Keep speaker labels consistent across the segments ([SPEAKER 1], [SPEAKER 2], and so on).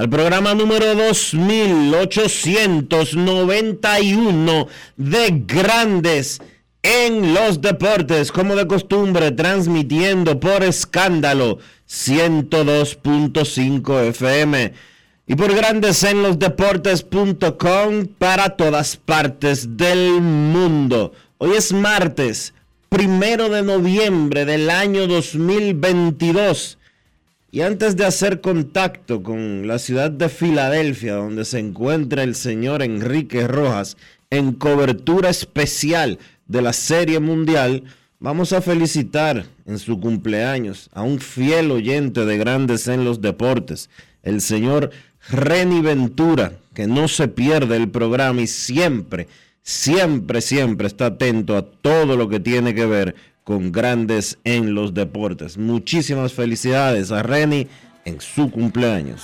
[SPEAKER 1] al programa número 2891 de Grandes en los Deportes, como de costumbre, transmitiendo por escándalo 102.5 FM y por Grandes en los Deportes.com para todas partes del mundo. Hoy es martes, primero de noviembre del año 2022. Y antes de hacer contacto con la ciudad de Filadelfia, donde se encuentra el señor Enrique Rojas en cobertura especial de la Serie Mundial, vamos a felicitar en su cumpleaños a un fiel oyente de Grandes en los Deportes, el señor Reni Ventura, que no se pierde el programa y siempre, siempre, siempre está atento a todo lo que tiene que ver con grandes en los deportes. Muchísimas felicidades a Reni en su cumpleaños.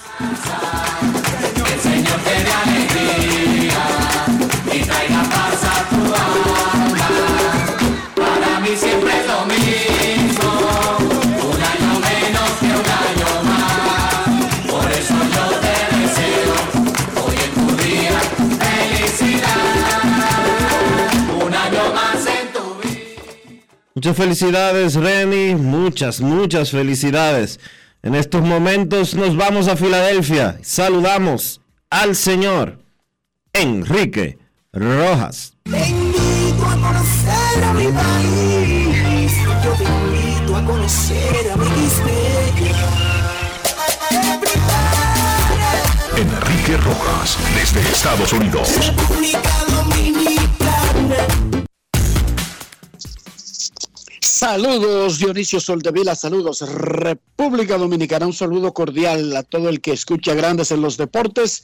[SPEAKER 1] Muchas felicidades, Reni. Muchas, muchas felicidades. En estos momentos nos vamos a Filadelfia. Saludamos al señor Enrique Rojas. Te invito a conocer a mi país. Yo te invito a conocer a mi
[SPEAKER 2] Enrique Rojas, desde Estados Unidos. República Dominicana.
[SPEAKER 3] Saludos Dionisio Soldevila, saludos República Dominicana, un saludo cordial a todo el que escucha Grandes en los Deportes,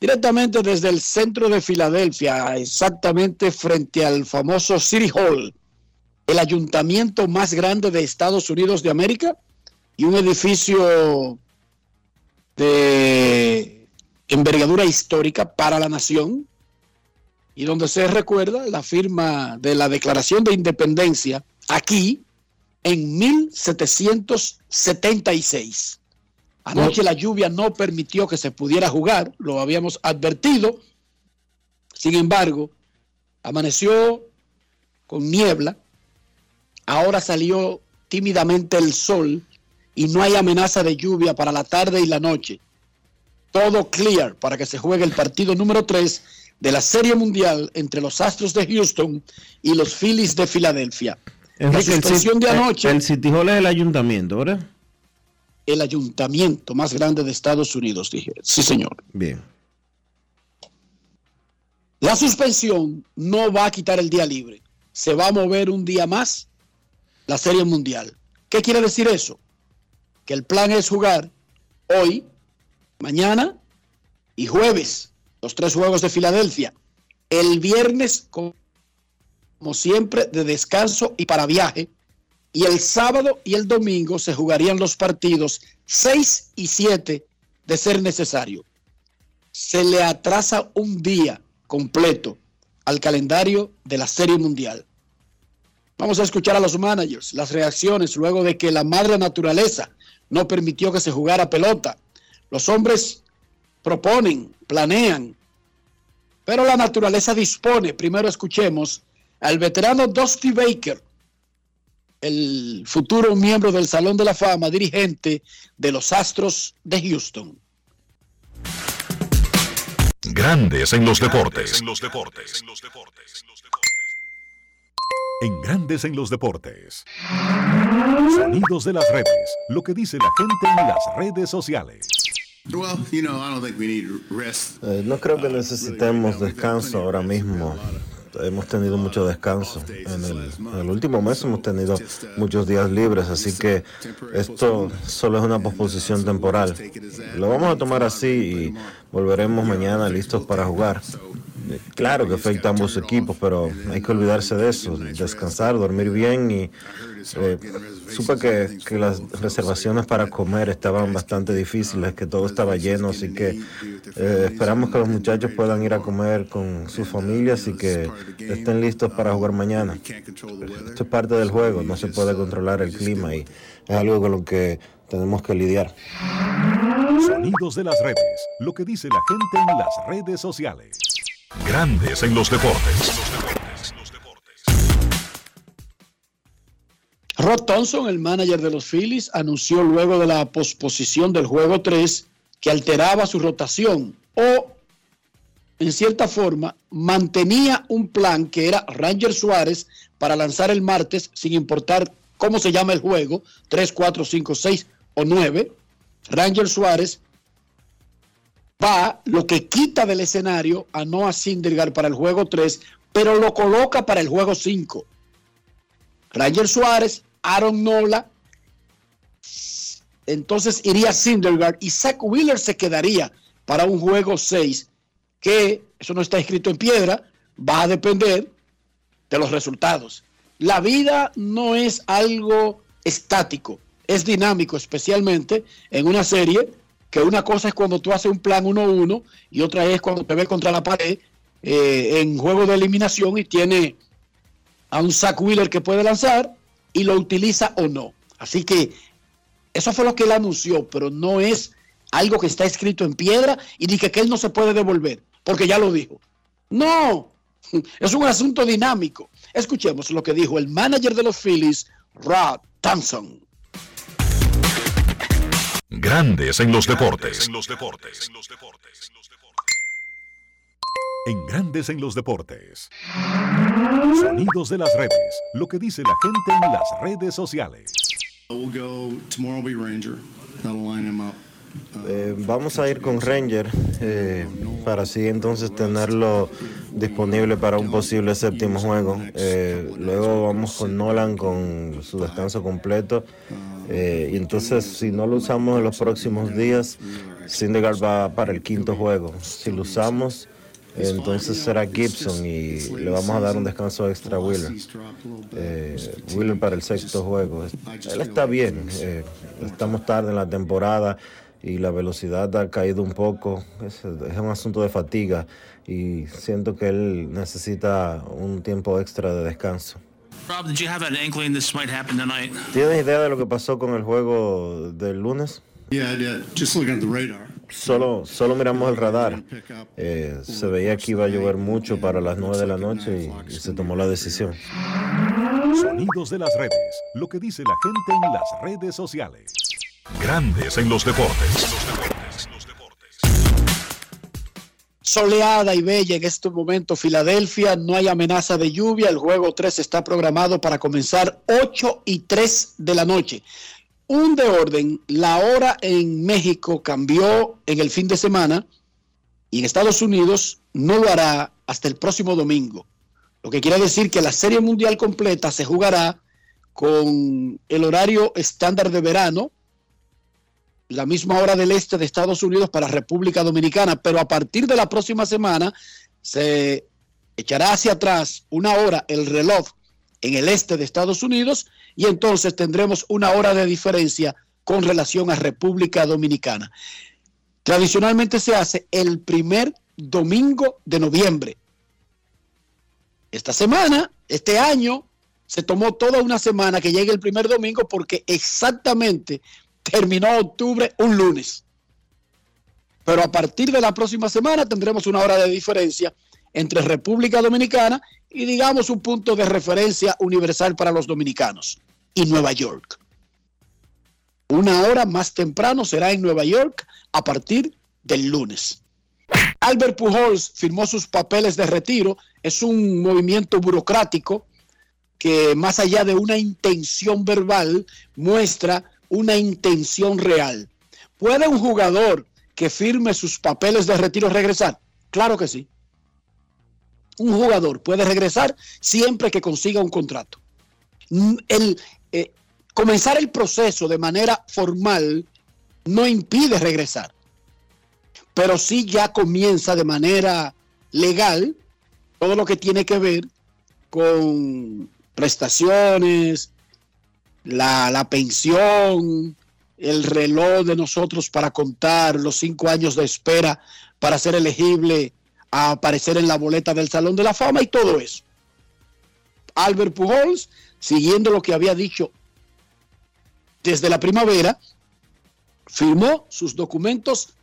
[SPEAKER 3] directamente desde el centro de Filadelfia, exactamente frente al famoso City Hall, el ayuntamiento más grande de Estados Unidos de América y un edificio de envergadura histórica para la nación y donde se recuerda la firma de la Declaración de Independencia aquí en 1776. Anoche la lluvia no permitió que se pudiera jugar, lo habíamos advertido. Sin embargo, amaneció con niebla, ahora salió tímidamente el sol y no hay amenaza de lluvia para la tarde y la noche. Todo clear para que se juegue el partido número 3 de la Serie Mundial entre los Astros de Houston y los Phillies de Filadelfia
[SPEAKER 1] la suspensión de anoche. El City Hall es el ayuntamiento, ¿verdad?
[SPEAKER 3] El ayuntamiento más grande de Estados Unidos, dije. Sí, señor.
[SPEAKER 1] Bien.
[SPEAKER 3] La suspensión no va a quitar el día libre. Se va a mover un día más la Serie Mundial. ¿Qué quiere decir eso? Que el plan es jugar hoy, mañana y jueves, los tres juegos de Filadelfia. El viernes, como como siempre, de descanso y para viaje. Y el sábado y el domingo se jugarían los partidos 6 y 7 de ser necesario. Se le atrasa un día completo al calendario de la Serie Mundial. Vamos a escuchar a los managers, las reacciones luego de que la madre naturaleza no permitió que se jugara pelota. Los hombres proponen, planean, pero la naturaleza dispone. Primero escuchemos al veterano Dusty Baker, el futuro miembro del Salón de la Fama, dirigente de los Astros de Houston.
[SPEAKER 2] Grandes en los deportes. En los deportes. En Grandes en los deportes. Sonidos de las redes. Lo que dice la gente en las redes sociales.
[SPEAKER 4] Eh, no creo que necesitemos descanso ahora mismo. Hemos tenido mucho descanso. En el, último mes hemos tenido muchos días libres, así que esto solo es una posposición temporal. Lo vamos a tomar así y volveremos mañana listos para jugar. Claro que afecta a ambos equipos, pero hay que olvidarse de eso, descansar, dormir bien y eh, supe que, que, las reservaciones para comer estaban bastante difíciles, que todo estaba lleno, así que eh, esperamos que los muchachos puedan ir a comer con sus familias y que estén listos para jugar mañana. Esto es parte del juego, no se puede controlar el clima y es algo con lo que tenemos que lidiar.
[SPEAKER 2] Sonidos de las redes, lo que dice la gente en las redes sociales. Grandes en los deportes.
[SPEAKER 3] Rod Thompson, el manager de los Phillies, anunció luego de la posposición del juego 3 que alteraba su rotación o, en cierta forma, mantenía un plan que era Ranger Suárez para lanzar el martes, sin importar cómo se llama el juego, 3, 4, 5, 6 o 9. Ranger Suárez va, lo que quita del escenario a Noah Syndergaard para el juego 3, pero lo coloca para el juego 5. Ranger Suárez, Aaron Nola, entonces iría Syndergaard y Zach Wheeler se quedaría para un juego 6, que eso no está escrito en piedra, va a depender de los resultados. La vida no es algo estático, es dinámico, especialmente en una serie que una cosa es cuando tú haces un plan 1-1 y otra es cuando te ves contra la pared eh, en juego de eliminación y tiene a un Zach Wheeler que puede lanzar y lo utiliza o no. Así que eso fue lo que él anunció, pero no es algo que está escrito en piedra y ni que, que él no se puede devolver, porque ya lo dijo. No, es un asunto dinámico. Escuchemos lo que dijo el manager de los Phillies, Rod Thompson.
[SPEAKER 2] Grandes en los deportes. En Grandes en los deportes. Sonidos de las redes. Lo que dice la gente en las redes sociales.
[SPEAKER 4] Eh, vamos a ir con Ranger eh, para así entonces tenerlo disponible para un posible séptimo juego. Eh, luego vamos con Nolan con su descanso completo. Eh, y entonces si no lo usamos en los próximos días, Syndergaard va para el quinto juego. Si lo usamos, entonces será Gibson y le vamos a dar un descanso extra a Wheeler. Eh, Wheeler para el sexto juego. Él está bien. Eh, estamos tarde en la temporada y la velocidad ha caído un poco. Es, es, un asunto de fatiga y siento que él necesita un tiempo extra de descanso.
[SPEAKER 5] Rob, did you have an inkling this might happen tonight?
[SPEAKER 4] ¿Tienes idea de lo que pasó con el juego del lunes?
[SPEAKER 6] Yeah, I did. Just looking at the radar.
[SPEAKER 4] Solo, solo miramos el radar. Eh, se veía que iba a llover mucho para las 9 de la noche y, y se tomó la decisión.
[SPEAKER 2] Sonidos de las redes. Lo que dice la gente en las redes sociales. Grandes en los deportes.
[SPEAKER 3] Soleada y bella en este momento Filadelfia, no hay amenaza de lluvia, el juego 3 está programado para comenzar 8 y 3 de la noche. Un de orden, la hora en México cambió en el fin de semana y en Estados Unidos no lo hará hasta el próximo domingo. Lo que quiere decir que la Serie Mundial completa se jugará con el horario estándar de verano, la misma hora del este de Estados Unidos para República Dominicana, pero a partir de la próxima semana se echará hacia atrás una hora el reloj en el este de Estados Unidos y entonces tendremos una hora de diferencia con relación a República Dominicana. Tradicionalmente se hace el primer domingo de noviembre. Esta semana, este año, se tomó toda una semana que llegue el primer domingo porque exactamente terminó octubre un lunes. Pero a partir de la próxima semana tendremos una hora de diferencia entre República Dominicana y digamos un punto de referencia universal para los dominicanos y Nueva York. Una hora más temprano será en Nueva York a partir del lunes. Albert Pujols firmó sus papeles de retiro. Es un movimiento burocrático que más allá de una intención verbal muestra una intención real. ¿Puede un jugador que firme sus papeles de retiro regresar? Claro que sí. Un jugador puede regresar siempre que consiga un contrato. El, eh, comenzar el proceso de manera formal no impide regresar, pero sí ya comienza de manera legal todo lo que tiene que ver con prestaciones, la, la pensión, el reloj de nosotros para contar los cinco años de espera para ser elegible a aparecer en la boleta del Salón de la Fama y todo eso. Albert Pujols, siguiendo lo que había dicho desde la primavera, firmó sus documentos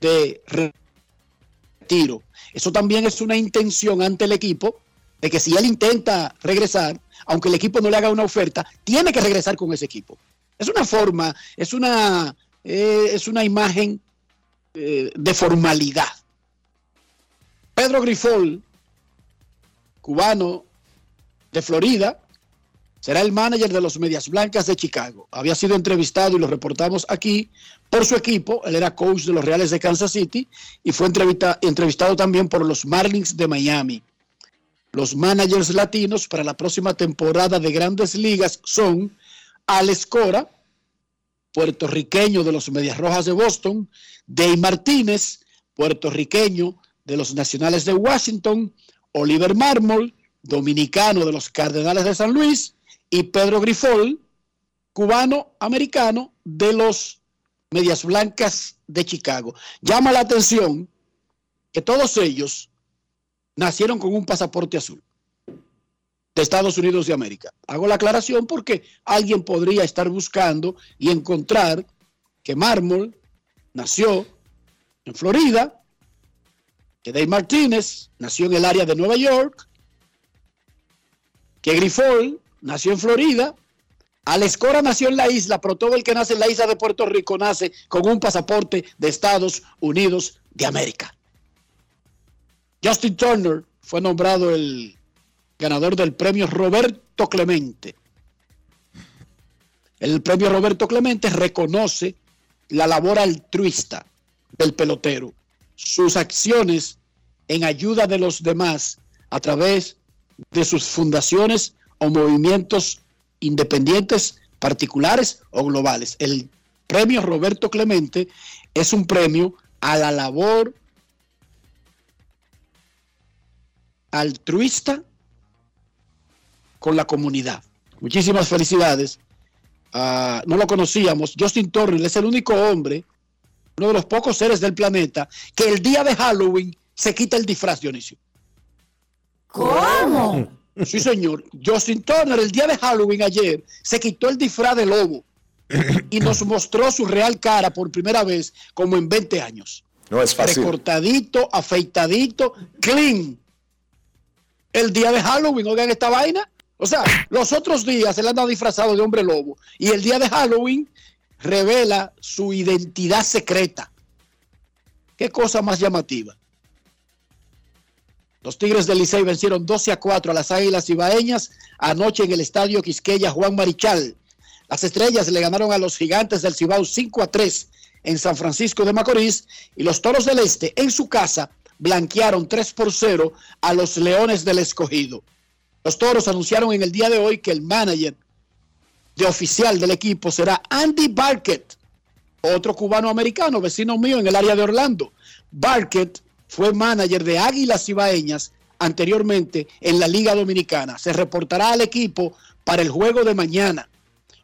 [SPEAKER 3] de retiro. Eso también es una intención ante el equipo de que si él intenta regresar, aunque el equipo no le haga una oferta, tiene que regresar con ese equipo. Es una forma, es una, eh, es una imagen eh, de formalidad. Pedro Grifol, cubano de Florida, será el manager de los Medias Blancas de Chicago. Había sido entrevistado y lo reportamos aquí por su equipo. Él era coach de los Reales de Kansas City y fue entrevistado también por los Marlins de Miami. Los managers latinos para la próxima temporada de grandes ligas son Alex Cora, puertorriqueño de los Medias Rojas de Boston, Dave Martínez, puertorriqueño de los Nacionales de Washington, Oliver Marmol, dominicano de los Cardenales de San Luis, y Pedro Grifol, cubano-americano de los Medias Blancas de Chicago. Llama la atención que todos ellos nacieron con un pasaporte azul de Estados Unidos de América. Hago la aclaración porque alguien podría estar buscando y encontrar que Mármol nació en Florida que Dave Martínez nació en el área de Nueva York, que Grifol nació en Florida, Alex Cora nació en la isla, pero todo el que nace en la isla de Puerto Rico nace con un pasaporte de Estados Unidos de América. Justin Turner fue nombrado el ganador del premio Roberto Clemente. El premio Roberto Clemente reconoce la labor altruista del pelotero sus acciones en ayuda de los demás a través de sus fundaciones o movimientos independientes, particulares o globales. El premio Roberto Clemente es un premio a la labor altruista con la comunidad. Muchísimas felicidades. Ah, no lo conocíamos. Justin Turner es el único hombre uno de los pocos seres del planeta, que el día de Halloween se quita el disfraz, Dionisio.
[SPEAKER 7] ¿Cómo?
[SPEAKER 3] Sí, señor. Justin Turner, el día de Halloween ayer, se quitó el disfraz de lobo y nos mostró su real cara por primera vez como en 20 años.
[SPEAKER 8] No es fácil.
[SPEAKER 3] Recortadito, afeitadito, clean. El día de Halloween, oigan esta vaina. O sea, los otros días él anda disfrazado de hombre lobo y el día de Halloween revela su identidad secreta. Qué cosa más llamativa. Los Tigres del Licey vencieron 12 a 4 a las Águilas Ibaeñas anoche en el estadio Quisqueya Juan Marichal. Las Estrellas le ganaron a los Gigantes del Cibao 5 a 3 en San Francisco de Macorís y los Toros del Este en su casa blanquearon 3 por 0 a los Leones del Escogido. Los Toros anunciaron en el día de hoy que el manager de oficial del equipo será Andy Barkett, otro cubano americano, vecino mío en el área de Orlando. Barkett fue manager de Águilas Ibaeñas anteriormente en la Liga Dominicana. Se reportará al equipo para el juego de mañana.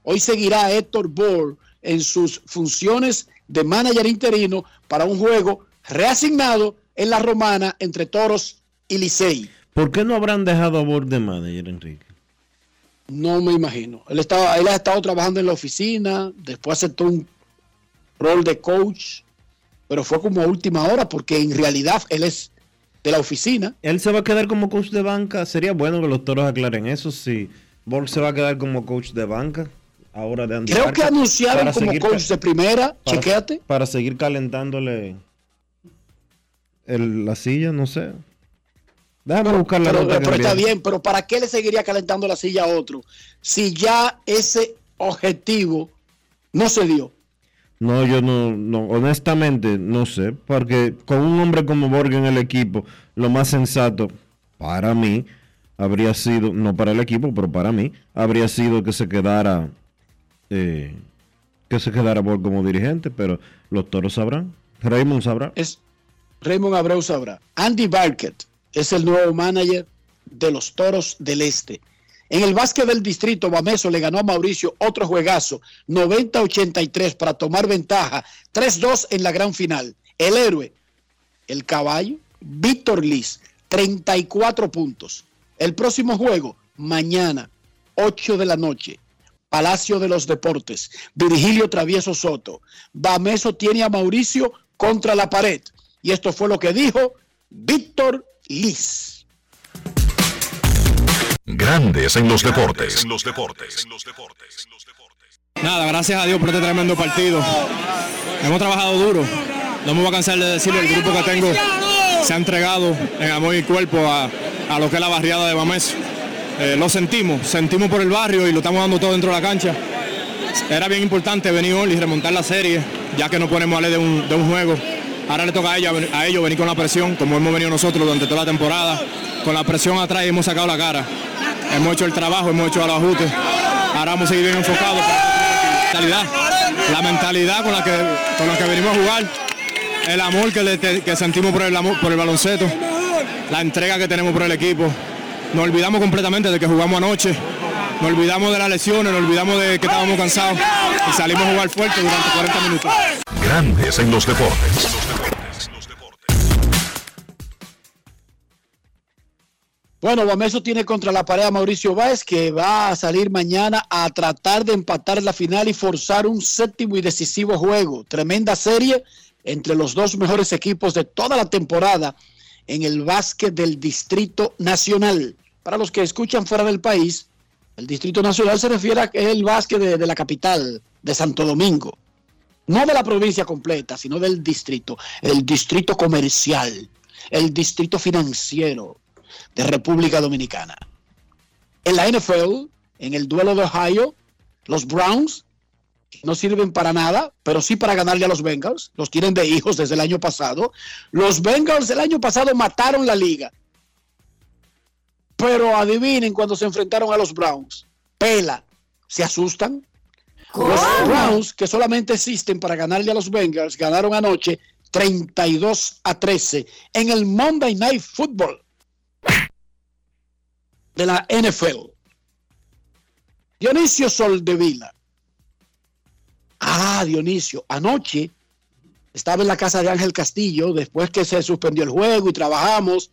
[SPEAKER 3] Hoy seguirá Héctor Bohr en sus funciones de manager interino para un juego reasignado en la romana entre Toros y Licey.
[SPEAKER 1] ¿Por qué no habrán dejado a Bohr de manager, Enrique?
[SPEAKER 3] No me imagino. Él, estaba, él ha estado trabajando en la oficina, después aceptó un rol de coach, pero fue como a última hora porque en realidad él es de la oficina.
[SPEAKER 1] Él se va a quedar como coach de banca. Sería bueno que los toros aclaren eso. Si Borg se va a quedar como coach de banca. Ahora de Andy
[SPEAKER 3] Creo que anunciaron como
[SPEAKER 1] seguir
[SPEAKER 3] coach de primera.
[SPEAKER 1] para-
[SPEAKER 3] Chequéate.
[SPEAKER 1] Para seguir calentándole el- la silla, no sé. Déjame buscar la
[SPEAKER 3] Pero,
[SPEAKER 1] nota
[SPEAKER 3] pero está bien, pero ¿para qué le seguiría calentando la silla a otro? Si ya ese objetivo no se dio.
[SPEAKER 1] No, yo no, no, honestamente no sé, porque con un hombre como Borg en el equipo, lo más sensato para mí habría sido, no para el equipo, pero para mí, habría sido que se quedara, eh, que se quedara Borg como dirigente, pero los toros sabrán, Raymond sabrá.
[SPEAKER 3] Es Raymond Abreu sabrá. Andy Barkett es el nuevo manager de los Toros del Este. En el básquet del distrito, Bameso le ganó a Mauricio otro juegazo, 90-83 para tomar ventaja, 3-2 en la gran final. El héroe, el caballo, Víctor Liz, 34 puntos. El próximo juego, mañana, 8 de la noche, Palacio de los Deportes, Virgilio Travieso Soto. Bameso tiene a Mauricio contra la pared. Y esto fue lo que dijo Víctor Liz.
[SPEAKER 2] Grandes en los deportes. En los deportes.
[SPEAKER 7] Nada, gracias a Dios por este tremendo partido. Hemos trabajado duro. No me voy a cansar de decirlo, el grupo que tengo se ha entregado en amor y cuerpo a, a lo que es la barriada de Bames. Eh, lo sentimos, sentimos por el barrio y lo estamos dando todo dentro de la cancha. Era bien importante venir hoy y remontar la serie, ya que no ponemos a ley de un, de un juego. Ahora le toca a, ellos venir con la presión, como hemos venido nosotros durante toda la temporada. Con la presión atrás hemos sacado la cara. Hemos hecho el trabajo, hemos hecho los ajustes. Ahora vamos a seguir bien enfocados. La mentalidad, la mentalidad con la que, con la que venimos a jugar, el amor que, sentimos por el, por el baloncesto, la entrega que tenemos por el equipo. Nos olvidamos completamente de que jugamos anoche, nos olvidamos de las lesiones, nos olvidamos de que estábamos cansados y salimos a jugar fuerte durante 40 minutos.
[SPEAKER 2] Grandes en los deportes.
[SPEAKER 3] Bueno, Bameso tiene contra la pared a Mauricio Báez, que va a salir mañana a tratar de empatar la final y forzar un séptimo y decisivo juego. Tremenda serie entre los dos mejores equipos de toda la temporada en el básquet del Distrito Nacional. Para los que escuchan fuera del país, el Distrito Nacional se refiere a que es el básquet de, de la capital, de Santo Domingo. No de la provincia completa, sino del distrito. El distrito comercial, el distrito financiero de República Dominicana. En la NFL, en el duelo de Ohio, los Browns no sirven para nada, pero sí para ganarle a los Bengals. Los tienen de hijos desde el año pasado. Los Bengals el año pasado mataron la liga. Pero adivinen cuando se enfrentaron a los Browns. Pela. ¿Se asustan? Los Browns, que solamente existen para ganarle a los Bengals, ganaron anoche 32 a 13 en el Monday Night Football de la NFL. Dionisio Soldevila. Ah, Dionisio, anoche estaba en la casa de Ángel Castillo, después que se suspendió el juego y trabajamos,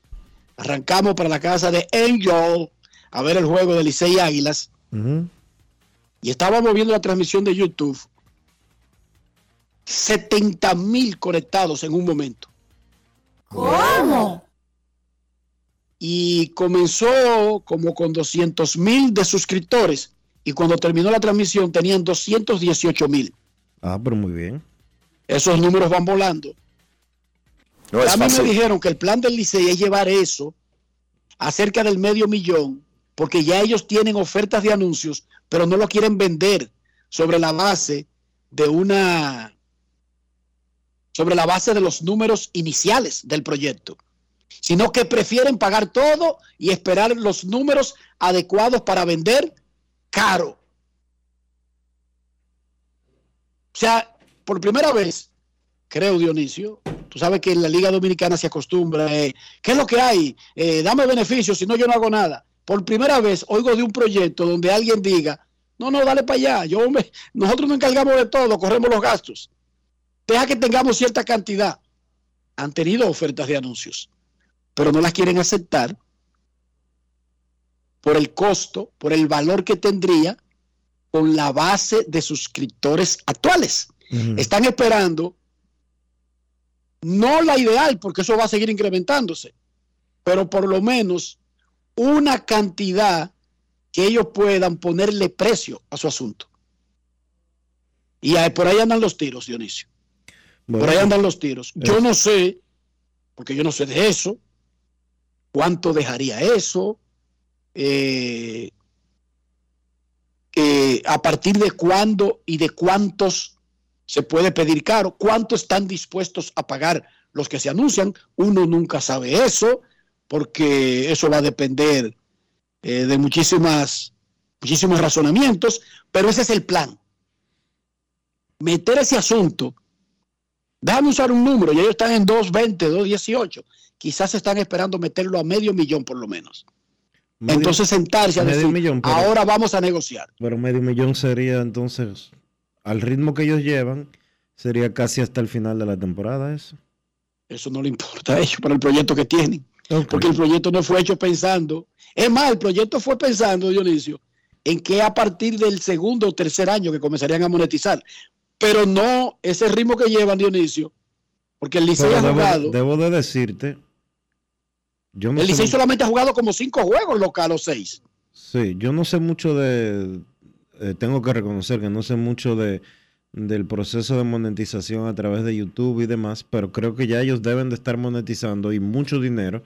[SPEAKER 3] arrancamos para la casa de Angel a ver el juego de Licey Águilas y estábamos viendo la transmisión de YouTube. 70 mil conectados en un momento. Y comenzó como con 200 mil de suscriptores y cuando terminó la transmisión tenían 218 mil.
[SPEAKER 1] Ah, pero muy bien.
[SPEAKER 3] Esos números van volando.
[SPEAKER 4] No
[SPEAKER 3] a mí me dijeron que el plan del Licey es llevar eso a cerca del medio millón, porque ya ellos tienen ofertas de anuncios, pero no lo quieren vender sobre la base de una, sobre la base de los números iniciales del proyecto, sino que prefieren pagar todo y esperar los números adecuados para vender caro. O sea, por primera vez, creo Dionisio, Tú sabes que en la Liga Dominicana se acostumbra, eh, ¿qué es lo que hay? Eh, dame beneficios, si no yo no hago nada. Por primera vez oigo de un proyecto donde alguien diga, no, no, dale para allá, yo me- nosotros nos encargamos de todo, corremos los gastos. Deja que tengamos cierta cantidad. Han tenido ofertas de anuncios, pero no las quieren aceptar por el costo, por el valor que tendría con la base de suscriptores actuales. Están esperando, no la ideal, porque eso va a seguir incrementándose, pero por lo menos una cantidad que ellos puedan ponerle precio a su asunto. Y ahí- por ahí andan los tiros, Dionisio.
[SPEAKER 1] Bueno,
[SPEAKER 3] Por ahí andan los tiros. Yo
[SPEAKER 1] es-
[SPEAKER 3] no sé, porque yo no sé de eso, cuánto dejaría eso, eh, eh, a partir de cuándo y de cuántos se puede pedir caro, cuánto están dispuestos a pagar los que se anuncian. Uno nunca sabe eso, porque eso va a depender eh, de muchísimas, muchísimos razonamientos, pero ese es el plan. Meter ese asunto Déjame usar un número, y ellos están en 220, 218. Quizás están esperando meterlo a medio millón por lo menos.
[SPEAKER 1] medio-
[SPEAKER 3] Entonces sentarse a decir,
[SPEAKER 1] millón, pero-
[SPEAKER 3] ahora vamos a negociar.
[SPEAKER 1] Pero medio millón sería entonces, al ritmo que ellos llevan, sería casi hasta el final de la temporada eso.
[SPEAKER 3] Eso no le importa a ellos para el proyecto que tienen. Porque el proyecto no fue hecho pensando. Es más, el proyecto fue pensando, Dionisio, en que a partir del segundo o tercer año que comenzarían a monetizar. Pero no ese ritmo que llevan, Dionisio. Porque el Licey ha jugado.
[SPEAKER 1] debo de decirte, yo no
[SPEAKER 3] el Licey solamente ha jugado como cinco juegos locales o seis.
[SPEAKER 1] Sí, yo no sé mucho de, eh, tengo que reconocer que no sé mucho de del proceso de monetización a través de YouTube y demás, pero creo que ya ellos deben de estar monetizando y mucho dinero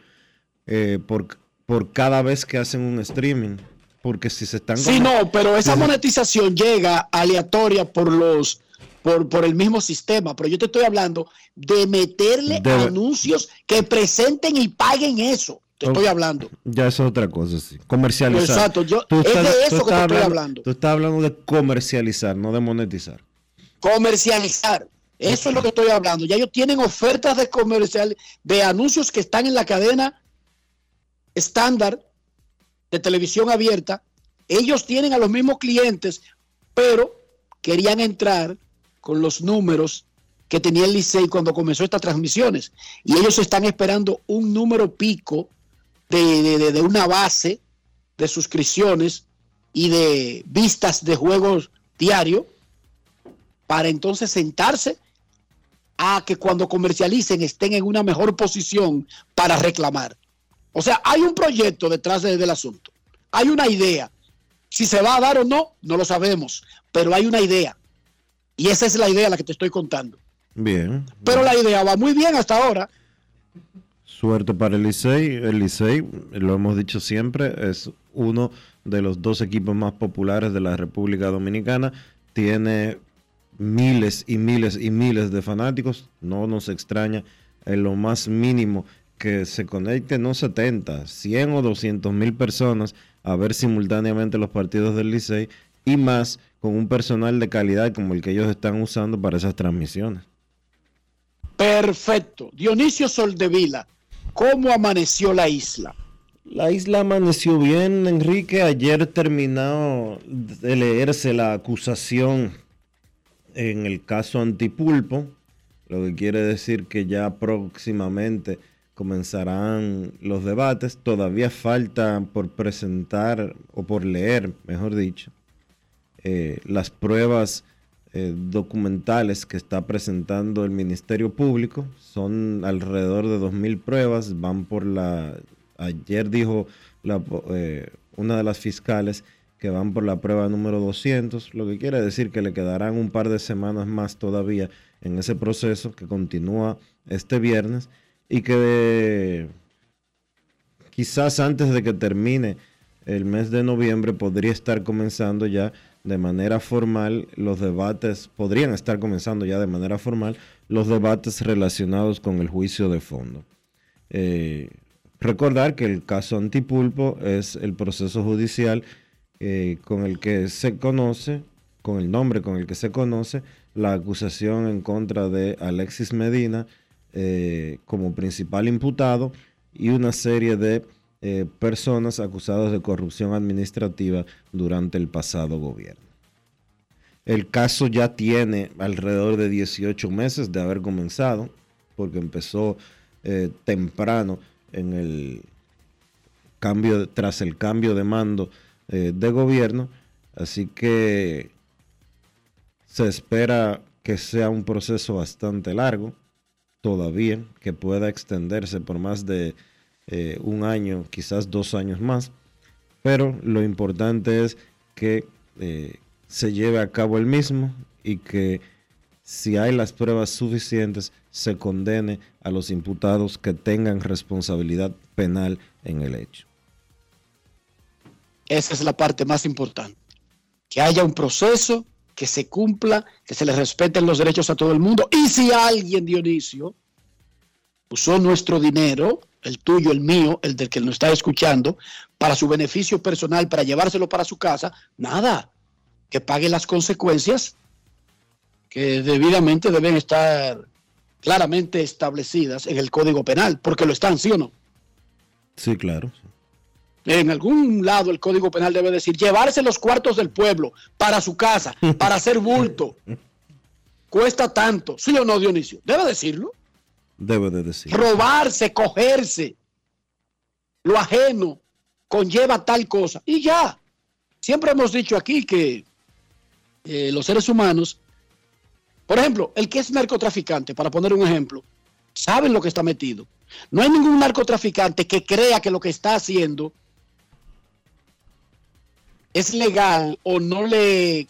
[SPEAKER 1] eh, por, por cada vez que hacen un streaming, porque si se están
[SPEAKER 3] Sí, no, pero esa monetización llega aleatoria por los por, por el mismo sistema, pero yo te estoy hablando de meterle
[SPEAKER 1] Debe-
[SPEAKER 3] anuncios que presenten y paguen eso. Te estoy hablando.
[SPEAKER 1] ya es otra cosa, sí, comercializar.
[SPEAKER 3] Exacto, yo-
[SPEAKER 1] Tú
[SPEAKER 3] es de
[SPEAKER 1] estás-
[SPEAKER 3] eso que te estoy hablando.
[SPEAKER 1] Tú estás hablando de comercializar, no de monetizar.
[SPEAKER 3] Comercializar. Eso es lo que estoy hablando. Ya ellos tienen ofertas de comercial, de anuncios que están en la cadena estándar de televisión abierta. Ellos tienen a los mismos clientes, pero querían entrar con los números que tenía el Licey cuando comenzó estas transmisiones. Y ellos están esperando un número pico de, de- de- una base de suscripciones y de vistas de juegos diario para entonces sentarse a que cuando comercialicen estén en una mejor posición para reclamar. O sea, hay un proyecto detrás de- del asunto. Hay una idea. Si se va a dar o no, no lo sabemos, pero hay una idea. Y esa es la idea la que te estoy contando.
[SPEAKER 1] Bien.
[SPEAKER 3] Pero la idea va muy bien hasta ahora.
[SPEAKER 1] Suerte para el Licey. El Licey, lo hemos dicho siempre, es uno de los dos equipos más populares de la República Dominicana. Tiene miles y miles y miles de fanáticos. No nos extraña en lo más mínimo que se conecten, no 70, 100 o 200 mil personas a ver simultáneamente los partidos del Licey y más con un personal de calidad como el que ellos están usando para esas transmisiones.
[SPEAKER 3] Perfecto. Dionisio Soldevila, ¿cómo amaneció la isla?
[SPEAKER 1] La isla amaneció bien, Enrique. Ayer terminó de leerse la acusación en el caso Antipulpo, lo que quiere decir que ya próximamente comenzarán los debates. Todavía falta por presentar o por leer, mejor dicho, eh, las pruebas eh, documentales que está presentando el Ministerio Público. Son alrededor de 2.000 pruebas, van por la... Ayer dijo eh, una de las fiscales que van por la prueba número 200, lo que quiere decir que le quedarán un par de semanas más todavía en ese proceso que continúa este viernes y que quizás antes de que termine el mes de noviembre podría estar comenzando ya de manera formal los debates, podrían estar comenzando ya de manera formal los debates relacionados con el juicio de fondo. Eh, recordar que el caso Antipulpo es el proceso judicial eh, con el que se conoce, con el nombre con el que se conoce, la acusación en contra de Alexis Medina, eh, como principal imputado y una serie de eh, personas acusadas de corrupción administrativa durante el pasado gobierno. El caso ya tiene alrededor de 18 meses de haber comenzado, porque empezó eh, temprano en el cambio, tras el cambio de mando eh, de gobierno, así que se espera que sea un proceso bastante largo todavía, que pueda extenderse por más de eh, un año, quizás dos años más, pero lo importante es que eh, se lleve a cabo el mismo y que si hay las pruebas suficientes se condene a los imputados que tengan responsabilidad penal en el hecho.
[SPEAKER 3] Esa es la parte más importante. Que haya un proceso, que se cumpla, que se le respeten los derechos a todo el mundo. Y si alguien, Dionisio, usó nuestro dinero, el tuyo, el mío, el del que nos está escuchando, para su beneficio personal, para llevárselo para su casa, nada, que pague las consecuencias que debidamente deben estar claramente establecidas en el Código Penal, porque lo están, ¿sí o no?
[SPEAKER 1] Sí, claro.
[SPEAKER 3] En algún lado el Código Penal debe decir llevarse los cuartos del pueblo para su casa, para hacer bulto. Cuesta tanto, ¿sí o no, Dionisio? Debe decirlo.
[SPEAKER 1] Debe de decir.
[SPEAKER 3] Robarse, cogerse, lo ajeno conlleva tal cosa. Y ya, siempre hemos dicho aquí que eh, los seres humanos, por ejemplo, el que es narcotraficante, para poner un ejemplo, saben lo que está metido. No hay ningún narcotraficante que crea que lo que está haciendo es legal o no le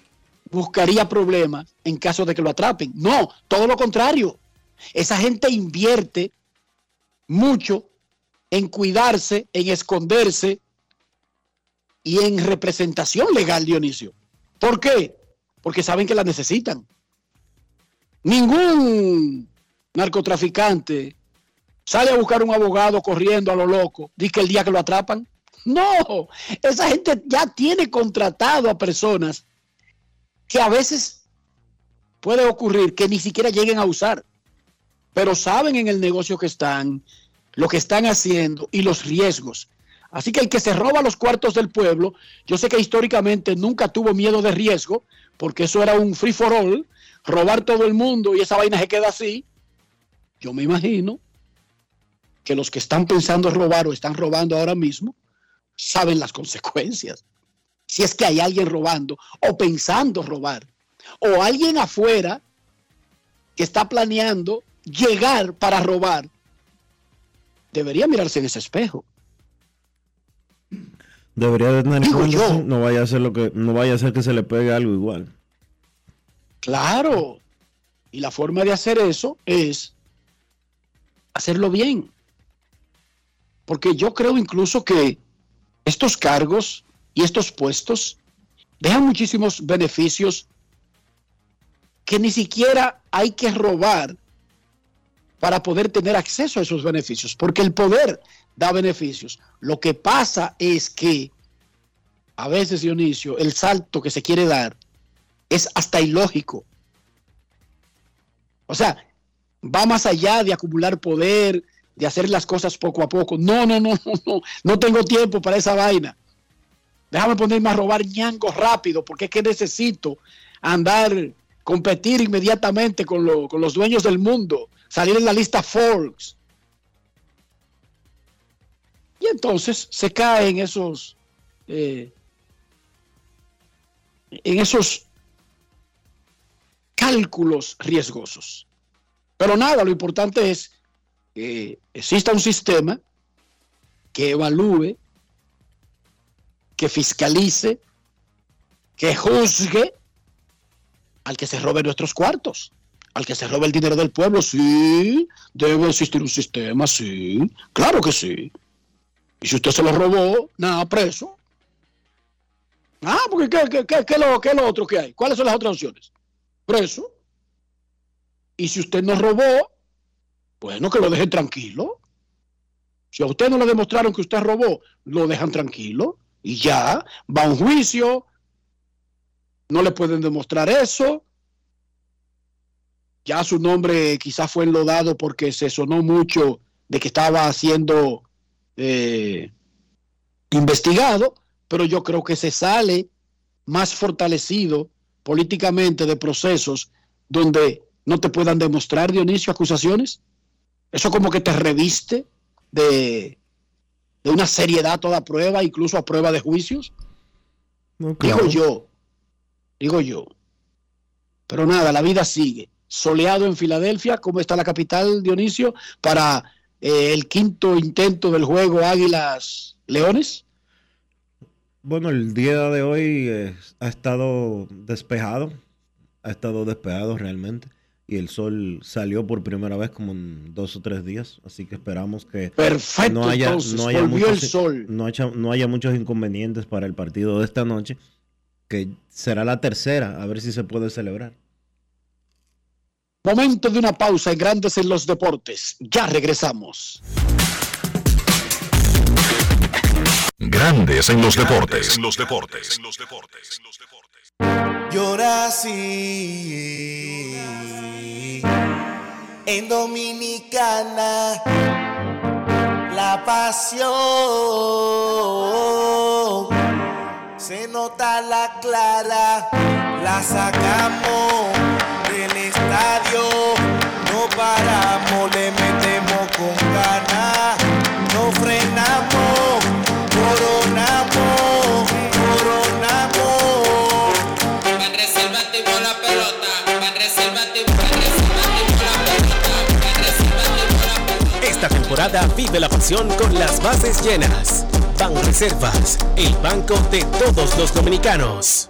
[SPEAKER 3] buscaría problemas en caso de que lo atrapen. No, todo lo contrario. Esa gente invierte mucho en cuidarse, en esconderse y en representación legal, Dionisio. ¿Por qué? Porque saben que la necesitan. Ningún narcotraficante sale a buscar un abogado corriendo a lo loco, dice que el día que lo atrapan. No, esa gente ya tiene contratado a personas que a veces puede ocurrir que ni siquiera lleguen a usar pero saben en el negocio que están, lo que están haciendo y los riesgos. Así que el que se roba los cuartos del pueblo, yo sé que históricamente nunca tuvo miedo de riesgo, porque eso era un free for all, robar todo el mundo y esa vaina se queda así. Yo me imagino que los que están pensando robar o están robando ahora mismo saben las consecuencias. Si es que hay alguien robando o pensando robar, o alguien afuera que está planeando llegar para robar, debería mirarse en ese espejo.
[SPEAKER 1] Debería de tener cuenta, no vaya a ser lo que no vaya a ser que se le pegue algo igual.
[SPEAKER 3] Claro. Y la forma de hacer eso es hacerlo bien. Porque yo creo incluso que estos cargos y estos puestos dejan muchísimos beneficios que ni siquiera hay que robar para poder tener acceso a esos beneficios, porque el poder da beneficios. Lo que pasa es que a veces, Dionisio, el salto que se quiere dar es hasta ilógico. O sea, va más allá de acumular poder, de hacer las cosas poco a poco. No, no, no, no, no, no tengo tiempo para esa vaina. Déjame ponerme a robar ñango rápido, porque es que necesito andar, competir inmediatamente con, con los dueños del mundo salir en la lista Forbes. Y entonces se cae en esos, eh, en esos cálculos riesgosos. Pero nada, lo importante es que exista un sistema que evalúe, que fiscalice, que juzgue al que se robe nuestros cuartos al que se robe el dinero del pueblo, sí, debe existir un sistema, sí, claro que sí. Y si usted se lo robó, nada, preso. Ah, porque ¿qué, qué, qué, lo, qué lo otro que hay? ¿Cuáles son las otras opciones? Preso. Y si usted no robó, bueno, que lo dejen tranquilo. Si a usted no le demostraron que usted robó, lo dejan tranquilo y ya, va a un juicio, no le pueden demostrar eso, Ya su nombre quizás fue enlodado porque se sonó mucho de que estaba siendo eh, investigado, pero yo creo que se sale más fortalecido políticamente de procesos donde no te puedan demostrar, Dionisio, acusaciones. Eso como que te reviste de, de una seriedad toda prueba, incluso a prueba de juicios.
[SPEAKER 1] No, claro.
[SPEAKER 3] Digo yo, digo yo. Pero nada, la vida sigue. Soleado en Filadelfia, ¿cómo está la capital, Dionisio, para eh, el quinto intento del juego Águilas Leones?
[SPEAKER 1] Bueno, el día de hoy eh, ha estado despejado, ha estado despejado realmente. Y el sol salió por primera vez como en dos o tres días, así que esperamos que
[SPEAKER 3] Perfecto,
[SPEAKER 1] no haya,
[SPEAKER 3] entonces,
[SPEAKER 1] no haya muchos,
[SPEAKER 3] el sol.
[SPEAKER 1] No, haya, no haya muchos inconvenientes para el partido de esta noche, que será la tercera, a ver si se puede celebrar.
[SPEAKER 3] Momento de una pausa en Grandes en los Deportes. Ya regresamos.
[SPEAKER 9] Grandes en los deportes. En los deportes. En los deportes.
[SPEAKER 10] Llora así en Dominicana la pasión se nota la clara la sacamos estadio no paramos le metemos con ganas no frenamos coronamos coronamos
[SPEAKER 11] la pelota. La pelota. La pelota.
[SPEAKER 12] Esta temporada vive la pasión con las bases llenas. Ban Reservas, el banco de todos los dominicanos.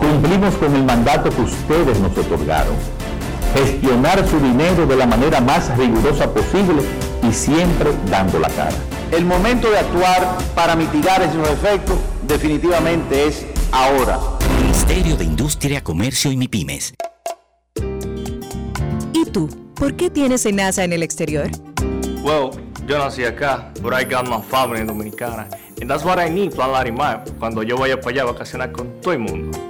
[SPEAKER 13] Cumplimos con el mandato que ustedes nos otorgaron. Gestionar su dinero de la manera más rigurosa posible y siempre dando la cara.
[SPEAKER 14] El momento de actuar para mitigar esos efectos definitivamente es ahora.
[SPEAKER 15] Ministerio de Industria, Comercio y MIPIMES.
[SPEAKER 16] ¿Y tú? ¿Por qué tienes NASA en el exterior?
[SPEAKER 17] Well, yo nací acá, but I got my family dominicana. And that's what I need, Plan Larimar, cuando yo vaya para allá a vacacionar con todo el mundo.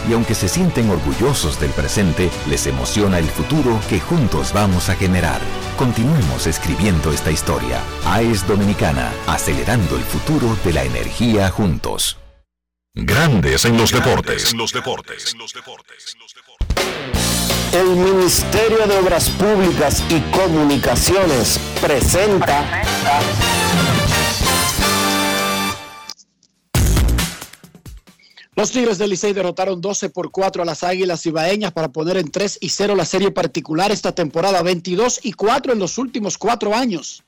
[SPEAKER 18] Y aunque se sienten orgullosos del presente, les emociona el futuro que juntos vamos a generar. Continuemos escribiendo esta historia. AES Dominicana, acelerando el futuro de la energía juntos.
[SPEAKER 2] Grandes en los deportes.
[SPEAKER 1] El Ministerio de Obras Públicas y Comunicaciones presenta
[SPEAKER 3] Los Tigres del Licey derrotaron 12 por 4 a las Águilas Ibaeñas para poner en 3 y 0 la serie particular esta temporada, 22 y 4 en los últimos cuatro años.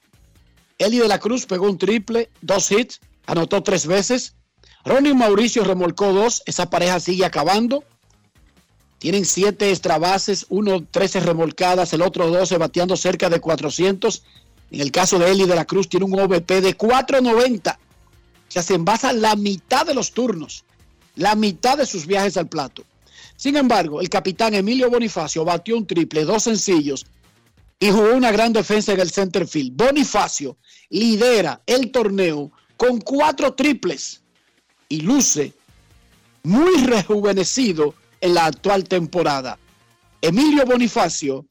[SPEAKER 3] Eli de la Cruz pegó un triple, dos hits, anotó tres veces. Ronnie Mauricio remolcó dos, esa pareja sigue acabando. Tienen siete extrabases, uno 13 remolcadas, el otro 12 bateando cerca de 400. En el caso de Eli de la Cruz tiene un OVP de 490. O sea, se envasa la mitad de los turnos la mitad de sus viajes al plato. Sin embargo, el capitán Emilio Bonifacio batió un triple, dos sencillos y jugó una gran defensa en el center field. Bonifacio lidera el torneo con cuatro triples y luce muy rejuvenecido en la actual temporada. Emilio Bonifacio,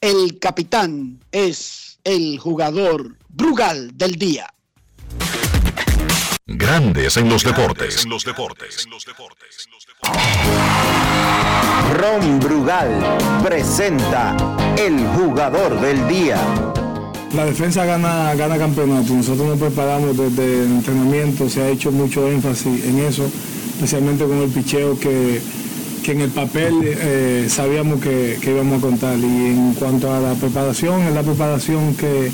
[SPEAKER 3] el capitán, es el jugador Brugal del día.
[SPEAKER 2] Grandes en los deportes.
[SPEAKER 1] Ron Brugal presenta el jugador del día.
[SPEAKER 19] La defensa gana, gana campeonato. Nosotros nos preparamos desde el entrenamiento, se ha hecho mucho énfasis en eso, especialmente con el picheo que, que en el papel eh, sabíamos que, que íbamos a contar. Y en cuanto a la preparación, es la preparación que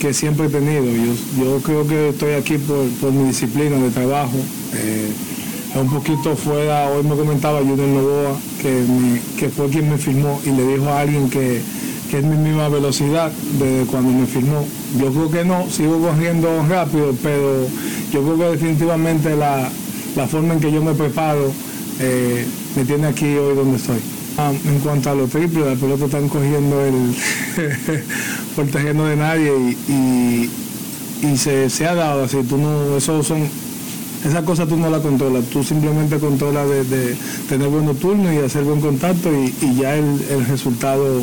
[SPEAKER 19] que siempre he tenido. Yo, creo que estoy aquí por, mi disciplina de trabajo. Eh, un poquito fuera, hoy me comentaba Junior Novoa, que, que fue quien me firmó y le dijo a alguien que, que es mi misma velocidad desde cuando me firmó. Yo creo que no, sigo corriendo rápido, pero yo creo que definitivamente la, forma en que yo me preparo eh, me tiene aquí hoy donde estoy. Ah, en cuanto a los triples, la pelota están cogiendo el por de nadie y, se, ha dado así. Tú no, eso son, esas cosas tú no las controlas, tú simplemente controlas de, tener buenos turnos y hacer buen contacto y, ya el, resultado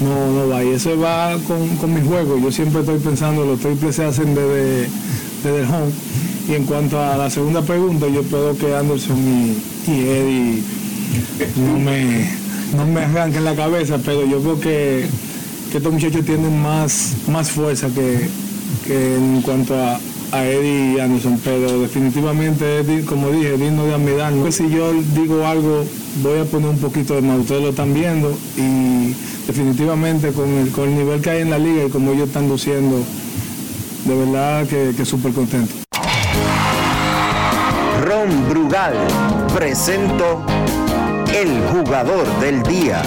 [SPEAKER 19] no, va. Y eso va con, mi juego. Yo siempre estoy pensando, los triples se hacen desde, el home. Y en cuanto a la segunda pregunta, yo espero que Anderson y, y Eddie no me, no me arranquen la cabeza, pero yo creo que, estos muchachos tienen más, más fuerza que, en cuanto a, Eddie y Anderson, pero definitivamente, como dije, digno de admirar. Pues si yo digo algo, voy a poner un poquito de más, ustedes lo están viendo y definitivamente con el, con el nivel que hay en la liga y como ellos están luciendo, de verdad que, que súper contento.
[SPEAKER 1] Ron Brugal presento el jugador del día.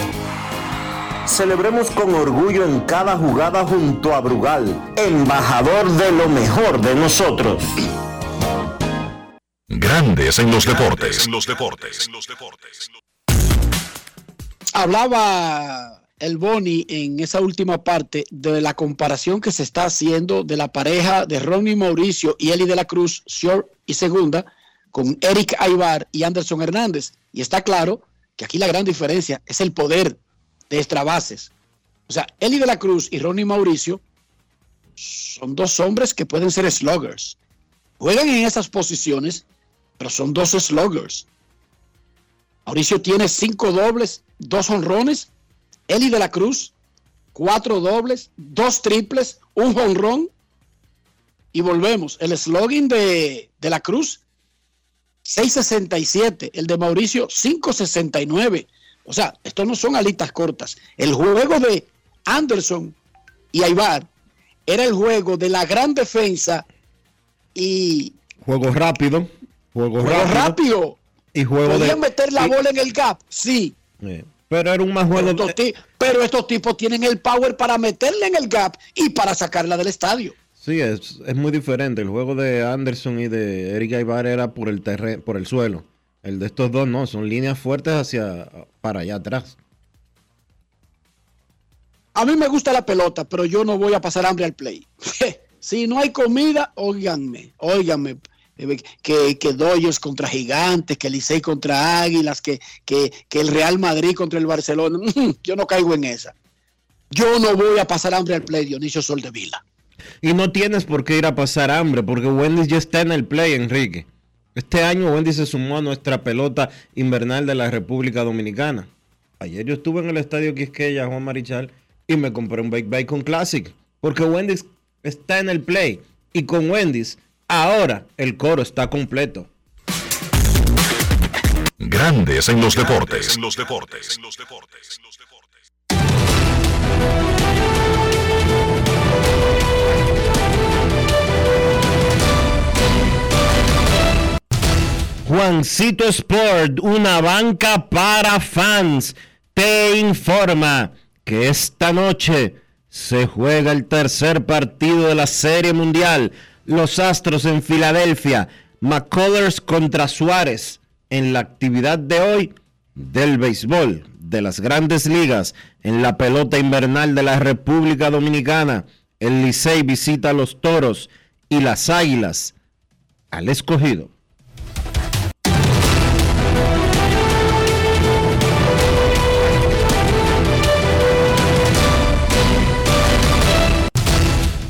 [SPEAKER 4] Celebremos con orgullo en cada jugada junto a Brugal, embajador de lo mejor de nosotros.
[SPEAKER 2] Grandes en los deportes. los deportes.
[SPEAKER 3] Hablaba el Boni en esa última parte de la comparación que se está haciendo de la pareja de Ronnie Mauricio y Eli de la Cruz, short y segunda, con Eric Aybar y Anderson Hernández. Y está claro que aquí la gran diferencia es el poder de extra bases. O sea, Eli de la Cruz y Ronnie Mauricio son dos hombres que pueden ser sluggers. Juegan en esas posiciones, pero son dos sluggers. Mauricio tiene cinco dobles, dos honrones. Eli de la Cruz, cuatro dobles, dos triples, un honrón. Y volvemos. El slogan de, de la Cruz, 6.67. El de Mauricio, 5.69. O sea, estos no son alitas cortas. El juego de Anderson y Aybar era el juego de la gran defensa y...
[SPEAKER 1] Juego rápido. Juego,
[SPEAKER 3] Juego
[SPEAKER 1] rápido.
[SPEAKER 3] rápido.
[SPEAKER 1] Y juego
[SPEAKER 3] ¿Podían
[SPEAKER 1] de...
[SPEAKER 3] meter la
[SPEAKER 1] y-
[SPEAKER 3] bola en el gap? Sí.
[SPEAKER 1] eh, Pero era un más
[SPEAKER 3] Pero
[SPEAKER 1] juego...
[SPEAKER 3] estos, ti- pero estos tipos tienen el power para meterla en el gap y para sacarla del estadio.
[SPEAKER 1] Sí, es, es muy diferente. El juego de Anderson y de Eric Aybar era por el terreno, por el suelo. El de estos dos no, son líneas fuertes hacia para allá atrás.
[SPEAKER 3] A mí me gusta la pelota, pero yo no voy a pasar hambre al play. si no hay comida, óiganme, óiganme. eh, Que, que Dodgers contra Gigantes, que Licey contra Águilas, que, que, que el Real Madrid contra el Barcelona. Yo no caigo en esa. Yo no voy a pasar hambre al play, Dionisio Soldevila.
[SPEAKER 1] Y no tienes por qué ir a pasar hambre, porque Wendy's ya está en el play, Enrique. Este año Wendy's se sumó a nuestra pelota invernal de la República Dominicana. Ayer yo estuve en el estadio Quisqueya, Juan Marichal, y me compré un Bake Bacon Classic, porque Wendy's está en el play. Y con Wendy's, ahora el coro está completo.
[SPEAKER 2] Grandes en los deportes. los deportes.
[SPEAKER 1] Juancito Sport, una banca para fans, te informa que esta noche se juega el tercer partido de la Serie Mundial. Los Astros en Filadelfia, McCullers contra Suárez en la actividad de hoy del béisbol de las grandes ligas en la pelota invernal de la República Dominicana. El Licey visita a los Toros y las Águilas al escogido.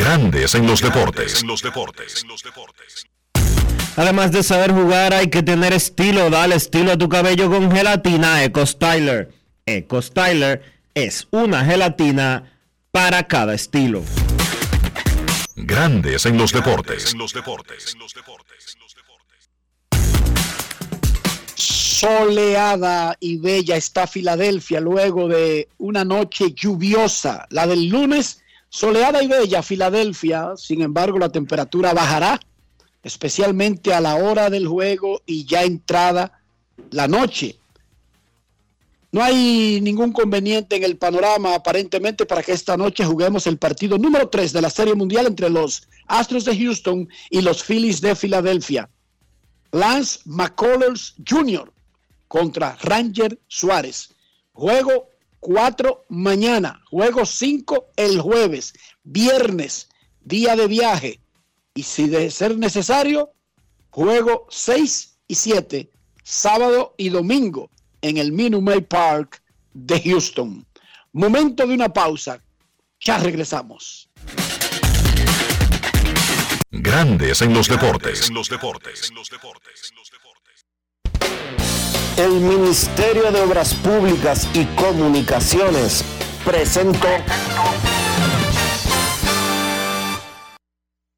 [SPEAKER 2] Grandes en los deportes. los deportes.
[SPEAKER 1] Además de saber jugar, hay que tener estilo. Dale estilo a tu cabello con gelatina Eco Styler. Eco Styler es una gelatina para cada estilo.
[SPEAKER 2] Grandes en los deportes. los deportes.
[SPEAKER 3] Soleada y bella está Filadelfia luego de una noche lluviosa, la del lunes. Soleada y bella Filadelfia, sin embargo la temperatura bajará, especialmente a la hora del juego y ya entrada la noche. No hay ningún conveniente en el panorama aparentemente para que esta noche juguemos el partido número 3 de la Serie Mundial entre los Astros de Houston y los Phillies de Filadelfia. Lance McCullers Jr. contra Ranger Suárez. Juego 4 mañana, juego 5 el jueves, viernes, día de viaje. Y si de ser necesario, juego 6 y 7, sábado y domingo en el Minute Maid Park de Houston. Momento de una pausa. Ya regresamos.
[SPEAKER 2] Grandes en los deportes. los deportes.
[SPEAKER 1] El Ministerio de Obras Públicas y Comunicaciones presentó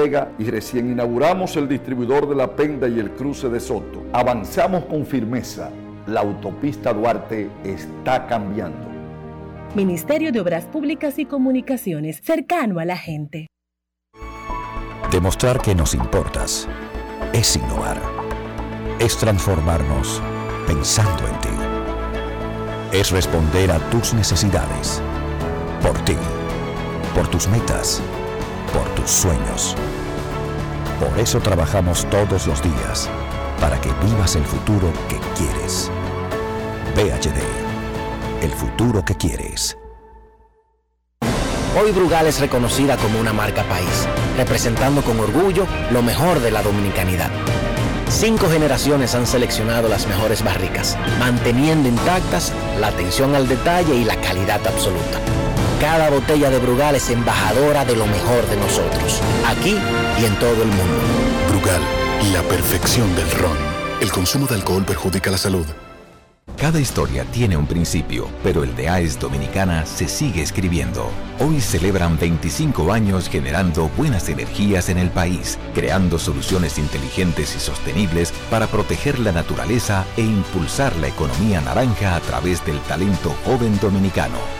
[SPEAKER 20] Vega y recién inauguramos el distribuidor de La Penda y el cruce de Soto. Avanzamos con firmeza. La autopista Duarte está cambiando.
[SPEAKER 21] Ministerio de Obras Públicas y Comunicaciones, cercano a la gente.
[SPEAKER 22] Demostrar que nos importas es innovar. Es transformarnos pensando en ti. Es responder a tus necesidades. Por ti. Por tus metas. Por tus sueños. Por eso trabajamos todos los días. Para que vivas el futuro que quieres. VHD. El futuro que quieres.
[SPEAKER 23] Hoy Brugal es reconocida como una marca país, representando con orgullo lo mejor de la dominicanidad. Cinco generaciones han seleccionado las mejores barricas, manteniendo intactas la atención al detalle y la calidad absoluta. Cada botella de Brugal es embajadora de lo mejor de nosotros, aquí y en todo el mundo.
[SPEAKER 24] Brugal, la perfección del ron. El consumo de alcohol perjudica la salud.
[SPEAKER 18] Cada historia tiene un principio, pero el de AES Dominicana se sigue escribiendo. Hoy celebran 25 años generando buenas energías en el país, creando soluciones inteligentes y sostenibles para proteger la naturaleza e impulsar la economía naranja a través del talento joven dominicano.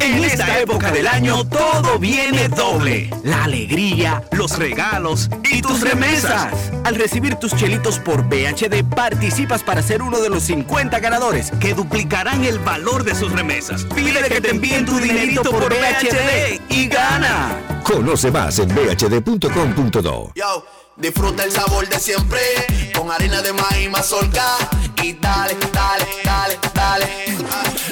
[SPEAKER 12] En esta época del año todo viene doble. La alegría, los regalos y tus remesas. Al recibir tus chelitos por BHD participas para ser uno de los 50 ganadores que duplicarán el valor de sus remesas. Pide que te envíen tu dinerito por BHD y gana.
[SPEAKER 22] Conoce más en bhd.com.do.
[SPEAKER 10] Yo, disfruta el sabor de siempre con harina de maíz mazorca y dale, dale, dale, dale.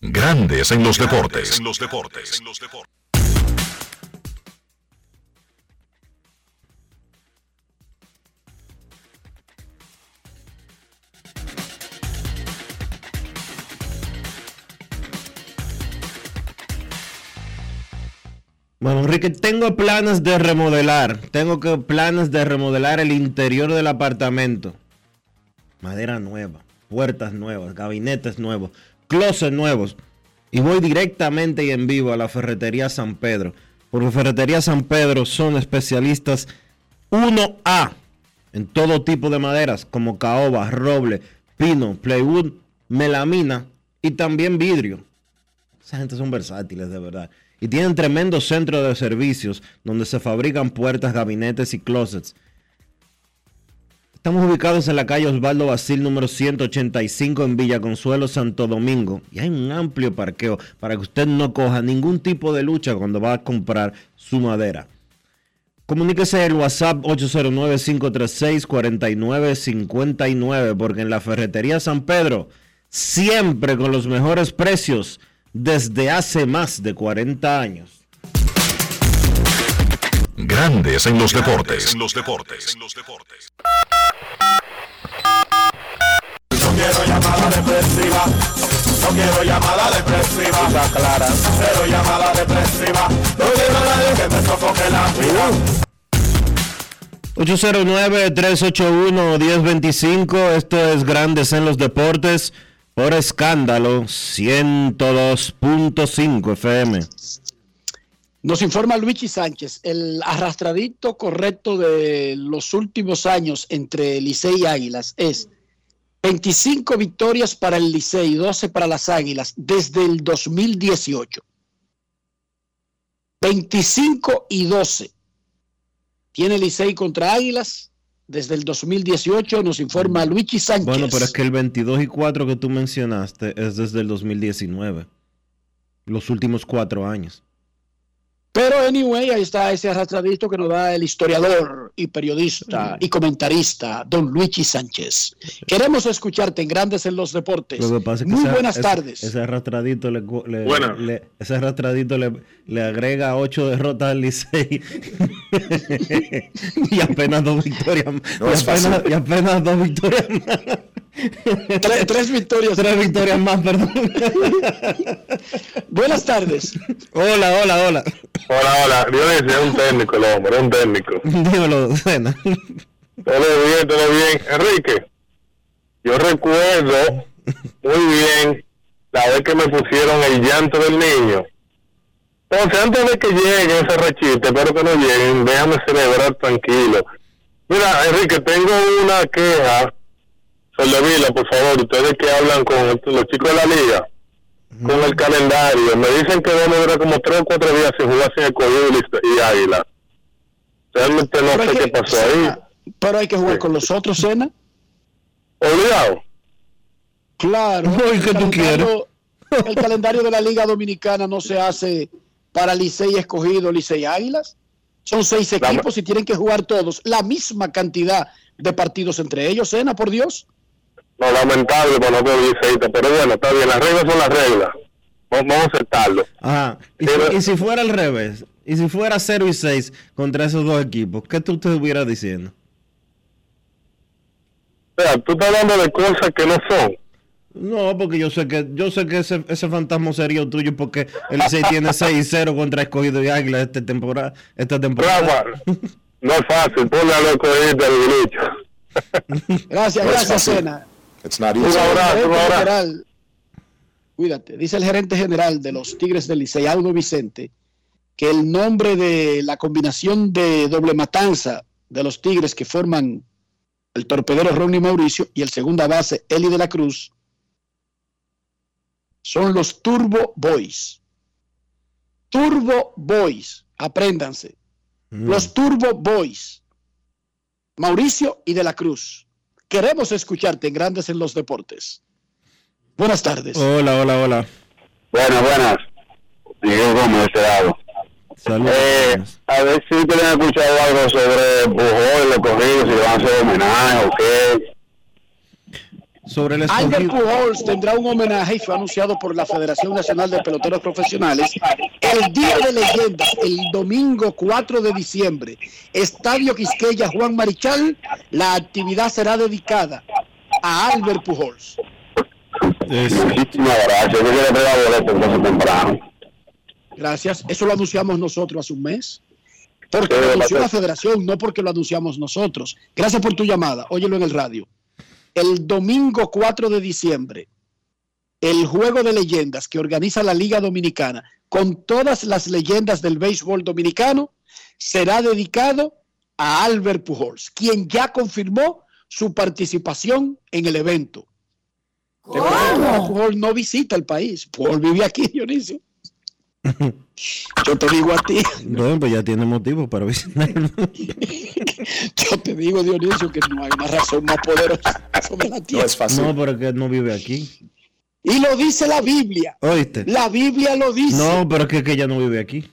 [SPEAKER 2] Grandes en los deportes. En los deportes.
[SPEAKER 1] Bueno, Enrique, tengo planes de remodelar. Tengo que planes de remodelar el interior del apartamento. Madera nueva, puertas nuevas, gabinetes nuevos, closets nuevos. Y voy directamente y en vivo a la Ferretería San Pedro. Porque Ferretería San Pedro son especialistas 1A en todo tipo de maderas, como caoba, roble, pino, plywood, melamina y también vidrio. Esa gente son versátiles, de verdad. Y tienen tremendo centro de servicios donde se fabrican puertas, gabinetes y closets. Estamos ubicados en la calle Osvaldo Basil número 185 en Villa Consuelo, Santo Domingo. Y hay un amplio parqueo para que usted no coja ningún tipo de lucha cuando va a comprar su madera. Comuníquese el WhatsApp 809-536-4959 porque en la Ferretería San Pedro, siempre con los mejores precios desde hace más de 40 años.
[SPEAKER 2] Grandes en los deportes. En los deportes.
[SPEAKER 10] No quiero llamada depresiva. No quiero llamada depresiva. clara. Cero llamada depresiva. No quiero a nadie que me sofoque la vida.
[SPEAKER 1] 809-381-1025, esto es Grandes en los Deportes por escándalo 102.5 FM.
[SPEAKER 3] Nos informa Luigi Sánchez, el arrastradito correcto de los últimos años entre Licey y Águilas es 25 victorias para el Licey y 12 para las Águilas desde el 2018. 25 y 12 tiene Licey contra Águilas desde el 2018, nos informa Luigi Sánchez.
[SPEAKER 1] Bueno, pero es que el 22 y 4 que tú mencionaste es desde el 2019. Los últimos cuatro años.
[SPEAKER 3] Pero anyway, ahí está ese arrastradito que nos da el historiador y periodista y comentarista, don Luigi Sánchez. Queremos escucharte en Grandes en los Deportes.
[SPEAKER 1] Lo que pasa es que
[SPEAKER 3] Muy
[SPEAKER 1] ese-
[SPEAKER 3] buenas tardes.
[SPEAKER 1] Ese arrastradito le, le- le- ese arrastradito le, le agrega ocho derrotas al Licey y apenas dos victorias más.
[SPEAKER 3] No
[SPEAKER 1] y, apenas, y apenas dos victorias más.
[SPEAKER 3] Tres, tres victorias.
[SPEAKER 1] Tres victorias más, perdón.
[SPEAKER 3] Buenas tardes.
[SPEAKER 1] Hola, hola, hola.
[SPEAKER 25] Hola, hola. Dionisio es un técnico, el hombre, es un técnico.
[SPEAKER 1] Dímelo, Cena.
[SPEAKER 25] Todo bien, todo bien. Enrique, yo recuerdo muy bien la vez que me pusieron el llanto del niño. Entonces, antes de que lleguen ese rechiste, espero que no lleguen, déjame celebrar tranquilo. Mira, Enrique, tengo una queja. Soldevila, por favor, ustedes que hablan con los chicos de la liga, con el calendario. Me dicen que vamos a durar como tres o cuatro días sin jugar sin escogido y, y águila. Realmente no
[SPEAKER 3] Pero
[SPEAKER 25] sé
[SPEAKER 3] que-
[SPEAKER 25] qué pasó ahí.
[SPEAKER 3] Pero hay que jugar con los otros, Cena.
[SPEAKER 25] Obligado.
[SPEAKER 3] Claro.
[SPEAKER 1] Uy, ¿qué tú
[SPEAKER 3] calendario- El calendario de la Liga Dominicana no se hace para Licey Escogido, Licey Águilas. Son seis equipos y tienen que jugar todos la misma cantidad de partidos entre ellos, Cena, por Dios.
[SPEAKER 25] No, lamentable para no ser liceísta, pero bueno, está bien, las reglas son las reglas. Vamos a aceptarlo.
[SPEAKER 1] Ajá. ¿Y, si, y si fuera al revés, y si fuera 0 y 6 contra esos dos equipos, ¿qué tú te estuvieras diciendo?
[SPEAKER 25] O sea, tú estás hablando de cosas que no son.
[SPEAKER 1] No, porque yo sé que yo sé que ese, ese fantasma sería tuyo porque el Licey tiene 6 y 0 contra Escogido y Águila esta temporada. Esta temporada.
[SPEAKER 25] No es fácil, ponle a los escogidos derecho.
[SPEAKER 3] Gracias,
[SPEAKER 25] No
[SPEAKER 3] gracias. Cena.
[SPEAKER 25] It's not easy.
[SPEAKER 3] general- cuídate, dice el gerente general de los Tigres del Licey, Aldo Vicente, que el nombre de la combinación de doble matanza de los Tigres que forman el torpedero Ronnie Mauricio y el segunda base Eli de la Cruz son los Turbo Boys. Turbo Boys, apréndanse. Los Turbo Boys. Mauricio y de la Cruz. Queremos escucharte en Grandes en los Deportes. Buenas tardes.
[SPEAKER 1] Hola, hola, hola.
[SPEAKER 25] Buenas, buenas. Diego Gómez de este lado.
[SPEAKER 1] Saludos.
[SPEAKER 25] Eh, a ver si ustedes han escuchado algo sobre Pujol, los corridos, si le van a hacer homenaje o qué.
[SPEAKER 1] Sobre el
[SPEAKER 3] Albert. Pujols tendrá un homenaje y fue anunciado por la Federación Nacional de Peloteros Profesionales el Día de Leyendas, el domingo 4 de diciembre. Estadio Quisqueya Juan Marichal, la actividad será dedicada a Albert Pujols.
[SPEAKER 25] Muchísimas gracias. Yo quiero pegar boleto entonces temprano.
[SPEAKER 3] Gracias. Eso lo anunciamos nosotros hace un mes. Porque lo anunció la federación, no porque lo anunciamos nosotros. Gracias por tu llamada. Óyelo en el radio. El domingo 4 de diciembre, el juego de leyendas que organiza la Liga Dominicana con todas las leyendas del béisbol dominicano será dedicado a Albert Pujols, quien ya confirmó su participación en el evento. Que Pujols no visita el país. Pujols vive aquí, Dionisio. Yo te digo a ti,
[SPEAKER 1] Bueno, pues ya tiene motivo para visitarlo.
[SPEAKER 3] yo te digo, Dionisio, que no hay una razón más poderosa sobre la tierra.
[SPEAKER 1] No, pero es que él no vive aquí.
[SPEAKER 3] Y lo dice la Biblia.
[SPEAKER 1] ¿Oíste?
[SPEAKER 3] La Biblia lo dice.
[SPEAKER 1] No, pero es que, que ella no vive aquí.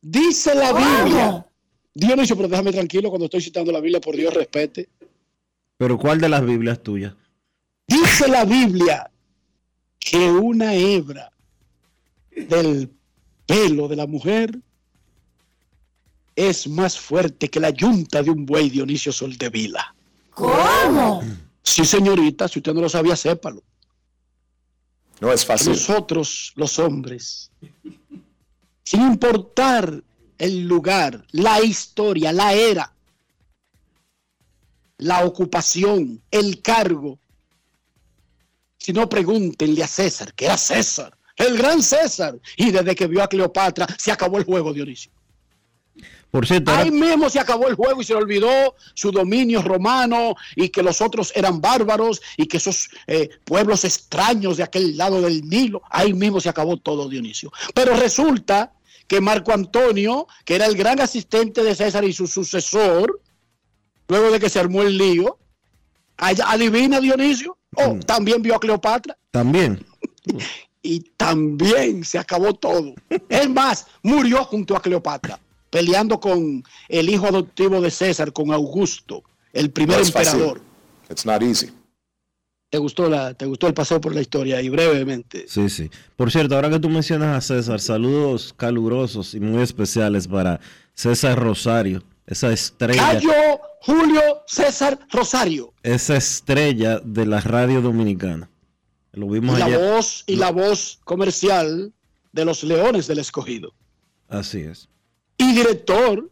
[SPEAKER 3] Dice la Biblia. Dionisio, pero déjame tranquilo cuando estoy citando la Biblia, por Dios respete.
[SPEAKER 1] Pero ¿cuál de las Biblias tuyas?
[SPEAKER 3] Dice la Biblia que una hebra del pelo de la mujer es más fuerte que la yunta de un buey Dionisio Soldevila.
[SPEAKER 26] ¿Cómo?
[SPEAKER 3] Sí, señorita, si usted no lo sabía, sépalo.
[SPEAKER 26] No es fácil.
[SPEAKER 3] Nosotros, los hombres, sin importar el lugar, la historia, la era, la ocupación, el cargo, Si no, pregúntenle a César, que era César, el gran César. Y desde que vio a Cleopatra, se acabó el juego, Dionisio.
[SPEAKER 1] Por cierto,
[SPEAKER 3] Ahí mismo se acabó el juego y se le olvidó su dominio romano y que los otros eran bárbaros y que esos eh, pueblos extraños de aquel lado del Nilo, ahí mismo se acabó todo, Dionisio. Pero resulta que Marco Antonio, que era el gran asistente de César y su sucesor, luego de que se armó el lío, adivina Dionisio, oh, también vio a Cleopatra
[SPEAKER 1] también.
[SPEAKER 3] y también se acabó todo. Es más, murió junto a Cleopatra, peleando con el hijo adoptivo de César, con Augusto, el primer
[SPEAKER 26] No es fácil.
[SPEAKER 3] emperador.
[SPEAKER 26] It's not easy.
[SPEAKER 3] ¿Te gustó, la, ¿Te gustó el paseo por la historia? Y brevemente.
[SPEAKER 1] Sí, sí. Por cierto, ahora que tú mencionas a César, saludos calurosos y muy especiales para César Rosario, esa estrella,
[SPEAKER 3] Cayo Julio César Rosario.
[SPEAKER 1] esa estrella de la radio dominicana. Lo
[SPEAKER 3] Y la voz, y la voz comercial de los Leones del Escogido.
[SPEAKER 1] Así es.
[SPEAKER 3] Y director.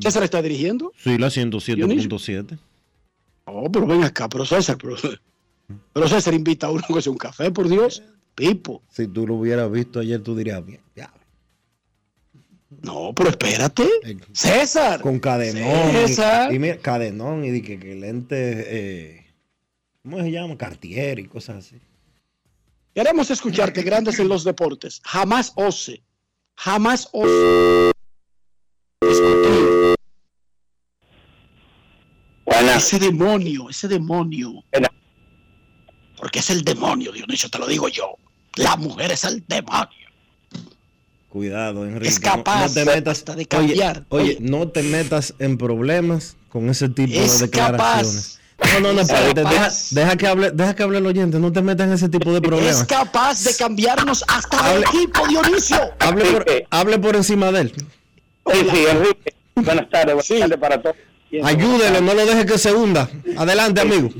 [SPEAKER 3] ¿César está dirigiendo?
[SPEAKER 1] Sí, la 107.7.
[SPEAKER 3] Oh, pero ven acá, pero César, pero, pero César invita a uno que sea un café, por Dios. Pipo.
[SPEAKER 1] Si tú lo hubieras visto ayer, tú dirías bien. ya.
[SPEAKER 3] No, pero espérate. César.
[SPEAKER 1] Con cadenón.
[SPEAKER 3] César.
[SPEAKER 1] Y, mira, cadenón y que, que lente, eh, ¿cómo se llama? Cartier y cosas así.
[SPEAKER 3] Queremos escucharte, grandes en los deportes. Jamás ose, jamás ose discutir. Ese demonio, ese demonio. Porque es el demonio, Dionisio, te lo digo yo. La mujer es el demonio.
[SPEAKER 1] Cuidado, Enrique.
[SPEAKER 3] Es
[SPEAKER 1] no-
[SPEAKER 3] capaz
[SPEAKER 1] no, te metas,
[SPEAKER 3] hasta de cambiar.
[SPEAKER 1] Oye,
[SPEAKER 3] Oye.
[SPEAKER 1] oye, no te metas en problemas con ese tipo
[SPEAKER 3] Es
[SPEAKER 1] de declaraciones. No, no, no,
[SPEAKER 3] Es
[SPEAKER 1] espérate, deja, que hable, deja que hable el oyente, no te metas en ese tipo de
[SPEAKER 3] Es
[SPEAKER 1] problemas.
[SPEAKER 3] capaz de cambiarnos hasta de equipo, Dionisio.
[SPEAKER 1] Hable por, hable por encima de él.
[SPEAKER 27] Sí, sí, Enrique. Buenas tardes, buenas tardes para todos.
[SPEAKER 1] Ayúdele, no lo deje que se hunda. Adelante, amigo.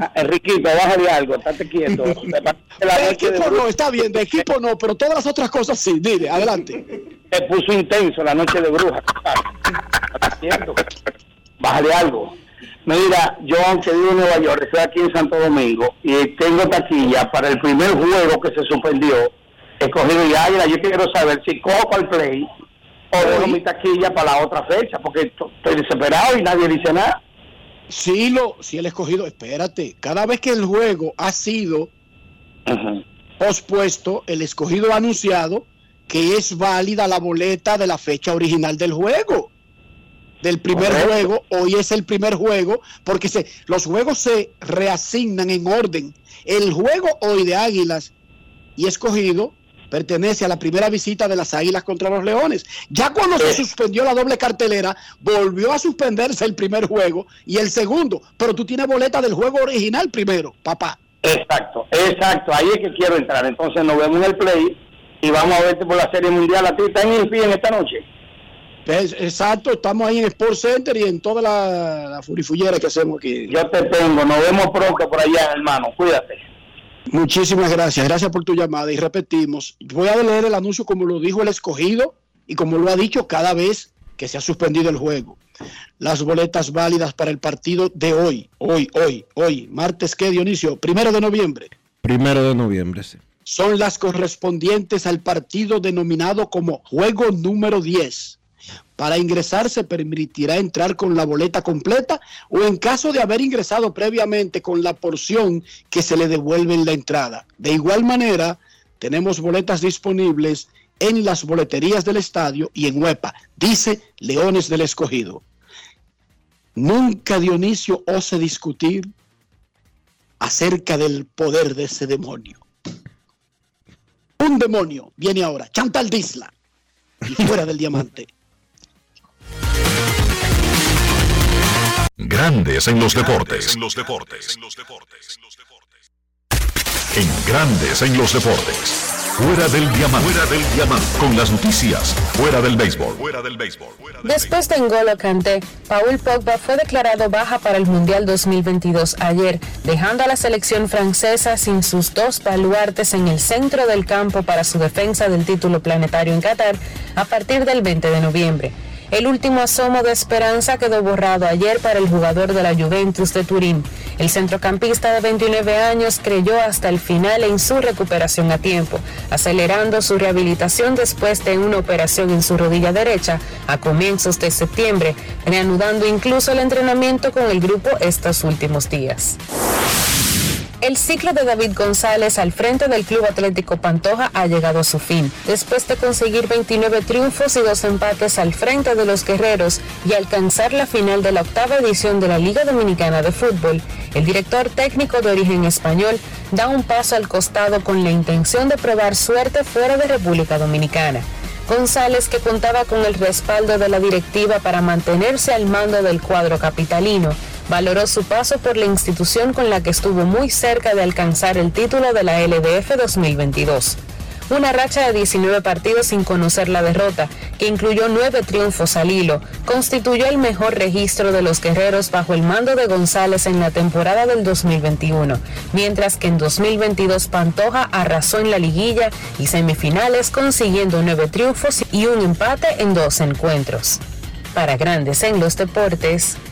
[SPEAKER 27] Ah, Enriquito, bájale algo, estate quieto.
[SPEAKER 3] De
[SPEAKER 27] de
[SPEAKER 3] equipo no, está bien, de equipo no, pero todas las otras cosas sí. Dile, adelante.
[SPEAKER 27] se puso intenso la noche de. ¿Estás quieto? Bájale algo. Mira, yo aunque vivo en Nueva York, estoy aquí en Santo Domingo y tengo taquilla para el primer juego que se suspendió, escogido y Águila. Yo quiero saber si cojo el play o dejo mi taquilla para la otra fecha, porque to- estoy desesperado y nadie dice nada.
[SPEAKER 3] Sí, lo, sí, el escogido, espérate, cada vez que el juego ha sido pospuesto, el escogido ha anunciado que es válida la boleta de la fecha original del juego. Del primer
[SPEAKER 27] Correcto.
[SPEAKER 3] juego, hoy es el primer juego, porque se, los juegos se reasignan en orden. El juego hoy de Águilas y escogido pertenece a la primera visita de las Águilas contra los Leones. Ya cuando se suspendió la doble cartelera, volvió a suspenderse el primer juego y el segundo, pero tú tienes boleta del juego original primero, papá.
[SPEAKER 27] Exacto, exacto, ahí es que quiero entrar. Entonces nos vemos en el play y vamos a verte por la Serie Mundial. ¿A ti está en el en esta noche?
[SPEAKER 3] Es- exacto, estamos ahí en Sport Center y en toda la, la furifullera que hacemos aquí.
[SPEAKER 27] Yo te tengo, nos vemos pronto por allá, hermano. Cuídate.
[SPEAKER 3] Muchísimas gracias, gracias por tu llamada y repetimos, voy a leer el anuncio como lo dijo el escogido y como lo ha dicho cada vez que se ha suspendido el juego. Las boletas válidas para el partido de hoy, hoy, hoy, hoy, martes que Dionisio, primero de noviembre,
[SPEAKER 1] Primero de noviembre, sí.
[SPEAKER 3] son las correspondientes al partido denominado como juego número 10. Para ingresar se permitirá entrar con la boleta completa o en caso de haber ingresado previamente con la porción que se le devuelve en la entrada. De igual manera, tenemos boletas disponibles en las boleterías del estadio y en Huepa, dice Leones del Escogido. Nunca Dionisio ose discutir acerca del poder de ese demonio. Un demonio viene ahora, Chantal Disla, y fuera del diamante.
[SPEAKER 2] Grandes en los deportes. En los deportes. En Grandes en los deportes. Fuera del diamante. Fuera del diamante. Con las noticias. Fuera del béisbol. Fuera del béisbol.
[SPEAKER 28] Después de N'Golo Kanté, Paul Pogba fue declarado baja para el Mundial 2022 ayer, dejando a la selección francesa sin sus dos baluartes en el centro del campo para su defensa del título planetario en Qatar a partir del 20 de noviembre. El último asomo de esperanza quedó borrado ayer para el jugador de la Juventus de Turín. El centrocampista de 29 años creyó hasta el final en su recuperación a tiempo, acelerando su rehabilitación después de una operación en su rodilla derecha a comienzos de septiembre, reanudando incluso el entrenamiento con el grupo estos últimos días. El ciclo de David González al frente del Club Atlético Pantoja ha llegado a su fin. Después de conseguir 29 triunfos y dos empates al frente de los guerreros y alcanzar la final de la octava edición de la Liga Dominicana de Fútbol, el director técnico de origen español da un paso al costado con la intención de probar suerte fuera de República Dominicana. González, que contaba con el respaldo de la directiva para mantenerse al mando del cuadro capitalino, valoró su paso por la institución con la que estuvo muy cerca de alcanzar el título de la LDF 2022. Una racha de 19 partidos sin conocer la derrota, que incluyó nueve triunfos al hilo, constituyó el mejor registro de los guerreros bajo el mando de González en la temporada del 2021, mientras que en 2022 Pantoja arrasó en la liguilla y semifinales consiguiendo nueve triunfos y un empate en dos encuentros. Para grandes en los deportes,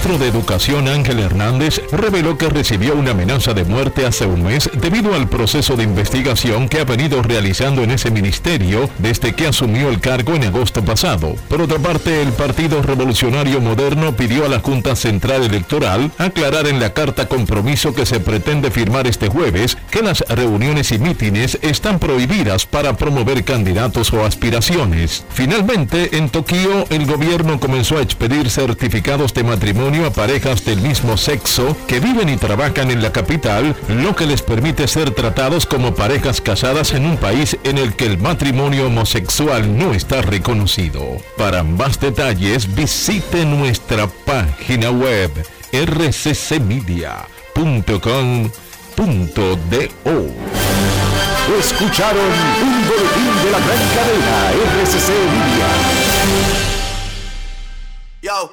[SPEAKER 29] Ministro de Educación Ángel Hernández reveló que recibió una amenaza de muerte hace un mes debido al proceso de investigación que ha venido realizando en ese ministerio desde que asumió el cargo en agosto pasado. Por otra parte, el Partido Revolucionario Moderno pidió a la Junta Central Electoral aclarar en la carta compromiso que se pretende firmar este jueves que las reuniones y mítines están prohibidas para promover candidatos o aspiraciones. Finalmente, en Tokio, el gobierno comenzó a expedir certificados de matrimonio a parejas del mismo sexo que viven y trabajan en la capital, lo que les permite ser tratados como parejas casadas en un país en el que el matrimonio homosexual no está reconocido. Para más detalles visite nuestra página web rccmedia.com.do.
[SPEAKER 22] Escucharon un boletín de la gran cadena RCC Media.
[SPEAKER 10] Yo,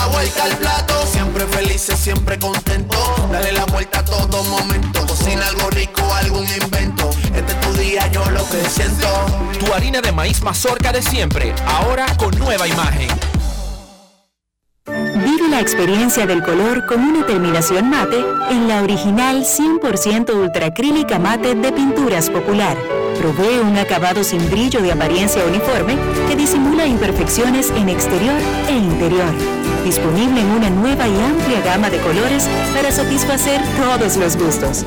[SPEAKER 10] La vuelta al plato, siempre felices, siempre contento. Dale la vuelta a todo momento. Cocina algo rico, algún invento. Este es tu día, yo lo que siento.
[SPEAKER 30] Tu harina de maíz mazorca de siempre, ahora con nueva imagen.
[SPEAKER 16] Vive la experiencia del color con una terminación mate en la original 100% ultracrílica mate de Pinturas Popular. Provee un acabado sin brillo de apariencia uniforme que disimula imperfecciones en exterior e interior. Disponible en una nueva y amplia gama de colores para satisfacer todos los gustos.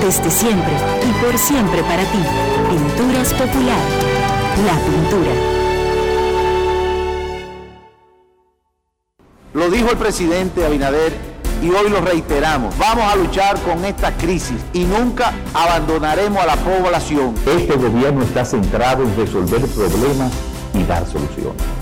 [SPEAKER 16] Desde siempre y por siempre para ti. Pinturas Popular. La pintura.
[SPEAKER 31] Lo dijo el presidente Abinader y hoy lo reiteramos. Vamos a luchar con esta crisis y nunca abandonaremos a la población.
[SPEAKER 32] Este gobierno está centrado en resolver problemas y dar soluciones.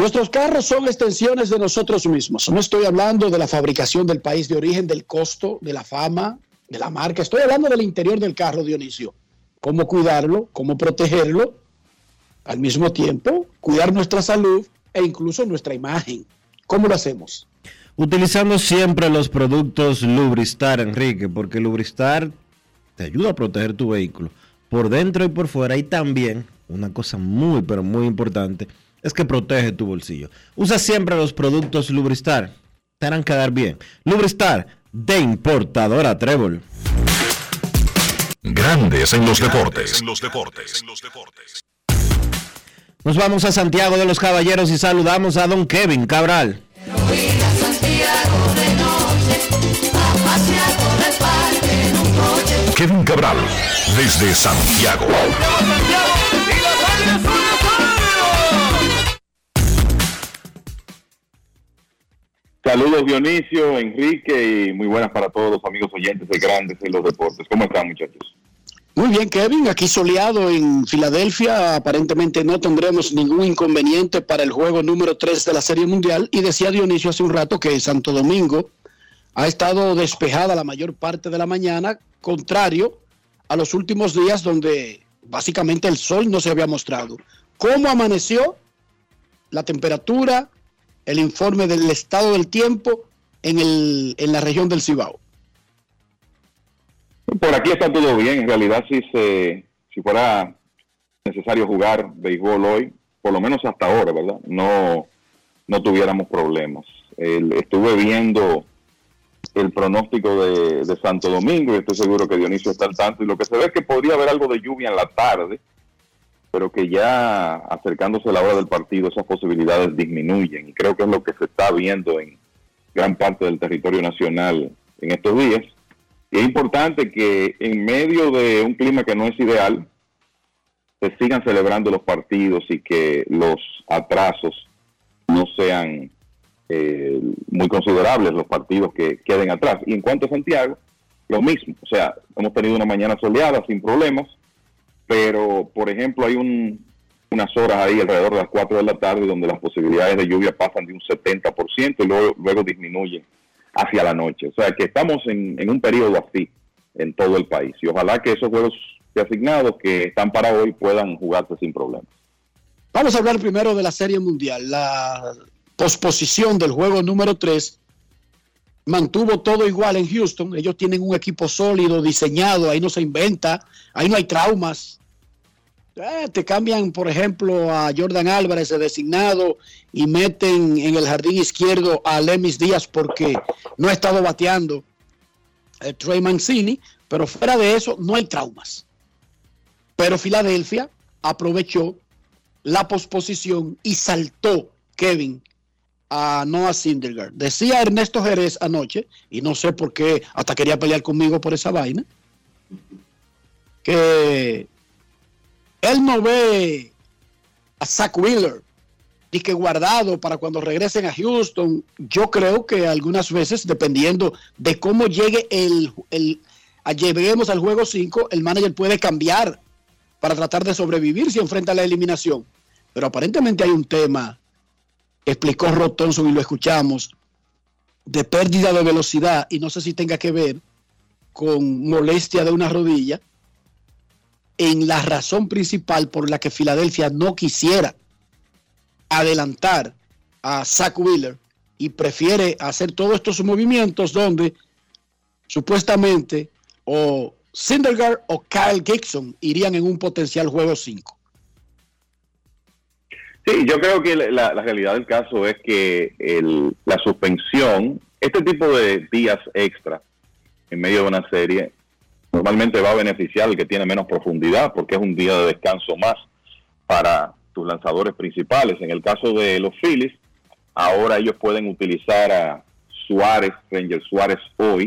[SPEAKER 3] Nuestros carros son extensiones de nosotros mismos. No estoy hablando de la fabricación del país de origen, del costo, de la fama, de la marca. Estoy hablando del interior del carro, Dionisio. Cómo cuidarlo, cómo protegerlo, al mismo tiempo cuidar nuestra salud e incluso nuestra imagen. ¿Cómo lo hacemos?
[SPEAKER 1] Utilizando siempre los productos Lubristar, Enrique, porque Lubristar te ayuda a proteger tu vehículo por dentro y por fuera. Y también, una cosa muy, pero muy importante, es que protege tu bolsillo. Usa siempre los productos Lubristar. Te harán quedar bien. Lubristar, de importadora Trébol.
[SPEAKER 2] Grandes en los deportes.
[SPEAKER 1] Nos vamos a Santiago de los Caballeros y saludamos a don Kevin Cabral.
[SPEAKER 2] Kevin Cabral, desde Santiago.
[SPEAKER 33] Saludos Dionisio, Enrique y muy buenas para todos los amigos oyentes de Grandes en los Deportes. ¿Cómo están muchachos?
[SPEAKER 3] Muy bien, Kevin. Aquí soleado en Filadelfia. Aparentemente no tendremos ningún inconveniente para el juego número 3 de la Serie Mundial. Y decía Dionisio hace un rato que Santo Domingo ha estado despejada la mayor parte de la mañana, contrario a los últimos días donde básicamente el sol no se había mostrado. ¿Cómo amaneció la temperatura, el informe del estado del tiempo en, el, en la región del Cibao?
[SPEAKER 33] Por aquí está todo bien. En realidad, si, se, si fuera necesario jugar béisbol hoy, por lo menos hasta ahora, ¿verdad? No, no tuviéramos problemas. El, estuve viendo el pronóstico de, de, Santo Domingo y estoy seguro que Dionisio está al tanto. Y lo que se ve es que podría haber algo de lluvia en la tarde, pero que ya acercándose la hora del partido esas posibilidades disminuyen. Y creo que es lo que se está viendo en gran parte del territorio nacional en estos días. Y es importante que en medio de un clima que no es ideal, se sigan celebrando los partidos y que los atrasos no sean eh, muy considerables los partidos que queden atrás. Y en cuanto a Santiago, lo mismo. O sea, hemos tenido una mañana soleada sin problemas, pero por ejemplo hay un, unas horas ahí alrededor de las 4 de la tarde donde las posibilidades de lluvia pasan de un 70% y luego, luego disminuyen hacia la noche. O sea que estamos en, en un periodo así en todo el país. Y ojalá que esos juegos asignados que están para hoy puedan jugarse sin problemas.
[SPEAKER 3] Vamos a hablar primero de la Serie Mundial. La posposición del juego número 3 mantuvo todo igual en Houston. Ellos tienen un equipo sólido, diseñado, ahí no se inventa, ahí no hay traumas. Eh, te cambian, por ejemplo, a Jordan Álvarez de designado y meten en el jardín izquierdo a Lemis Díaz porque no ha estado bateando el Trey Mancini, pero fuera de eso no hay traumas. Pero Filadelfia aprovechó la posposición y saltó Kevin a Noah Syndergaard. Decía Ernesto Jerez anoche, y no sé por qué, hasta quería pelear conmigo por esa vaina, que él no ve a Zach Wheeler y que guardado para cuando regresen a Houston. Yo creo que algunas veces, dependiendo de cómo llegue el, el al juego 5, el manager puede cambiar para tratar de sobrevivir si enfrenta la eliminación. Pero aparentemente hay un tema, explicó Rod Thompson y lo escuchamos, de pérdida de velocidad y no sé si tenga que ver con molestia de una rodilla en la razón principal por la que Filadelfia no quisiera adelantar a Zach Wheeler y prefiere hacer todos estos movimientos donde supuestamente o Syndergaard o Kyle Gibson irían en un potencial juego 5.
[SPEAKER 33] Sí, yo creo que la, realidad del caso es que la suspensión, este tipo de días extra en medio de una serie, normalmente va a beneficiar al que tiene menos profundidad porque es un día de descanso más para tus lanzadores principales. En el caso de los Phillies, ahora ellos pueden utilizar a Suárez, Ranger Suárez hoy,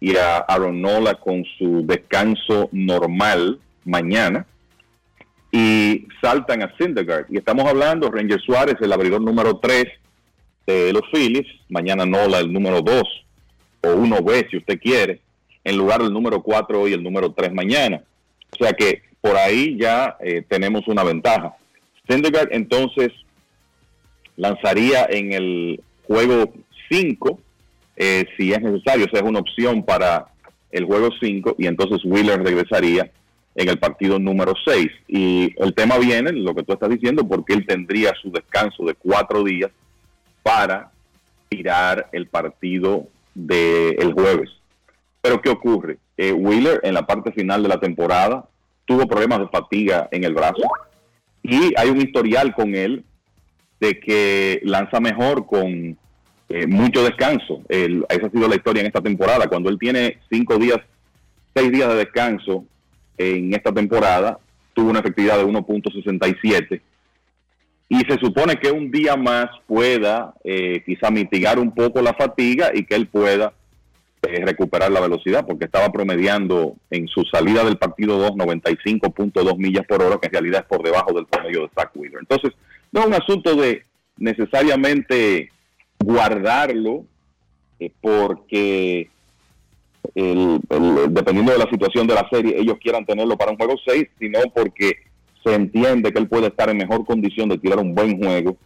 [SPEAKER 33] y a Aaron Nola con su descanso normal mañana y saltan a Syndergaard. Y estamos hablando, Ranger Suárez, el abridor número 3 de los Phillies, mañana Nola el número 2 o 1B si usted quiere, en lugar del número 4 hoy el número 3 mañana. O sea que por ahí ya eh, tenemos una ventaja. Syndergaard entonces lanzaría en el juego 5 eh, si es necesario, o sea, es una opción para el juego 5 y entonces Wheeler regresaría en el partido número 6. Y el tema viene, lo que tú estás diciendo, porque él tendría su descanso de cuatro días para tirar el partido del jueves. Pero ¿qué ocurre? Eh, Wheeler en la parte final de la temporada tuvo problemas de fatiga en el brazo y hay un historial con él de que lanza mejor con eh, mucho descanso. esa ha sido la historia en esta temporada. Cuando él tiene cinco días, seis días de descanso, en esta temporada tuvo una efectividad de 1.67 y se supone que un día más pueda eh, quizá mitigar un poco la fatiga y que él pueda eh, recuperar la velocidad, porque estaba promediando en su salida del partido 2 95.2 millas por hora, que en realidad es por debajo del promedio de Zach Wheeler. Entonces, no es un asunto de necesariamente guardarlo, eh, porque el- dependiendo de la situación de la serie, ellos quieran tenerlo para un juego 6, sino porque se entiende que él puede estar en mejor condición de tirar un buen juego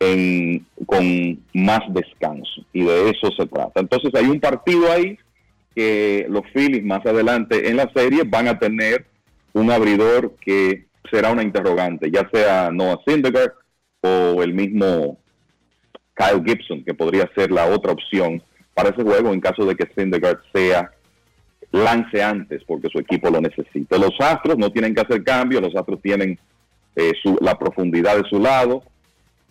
[SPEAKER 33] en- con más descanso. Y de eso se trata. Entonces hay un partido ahí que los Phillies más adelante en la serie van a tener un abridor que será una interrogante, ya sea Noah Syndergaard o el mismo Kyle Gibson, que podría ser la otra opción para ese juego en caso de que Syndergaard sea lance antes porque su equipo lo necesita. Los Astros no tienen que hacer cambios, los Astros tienen eh, su- la profundidad de su lado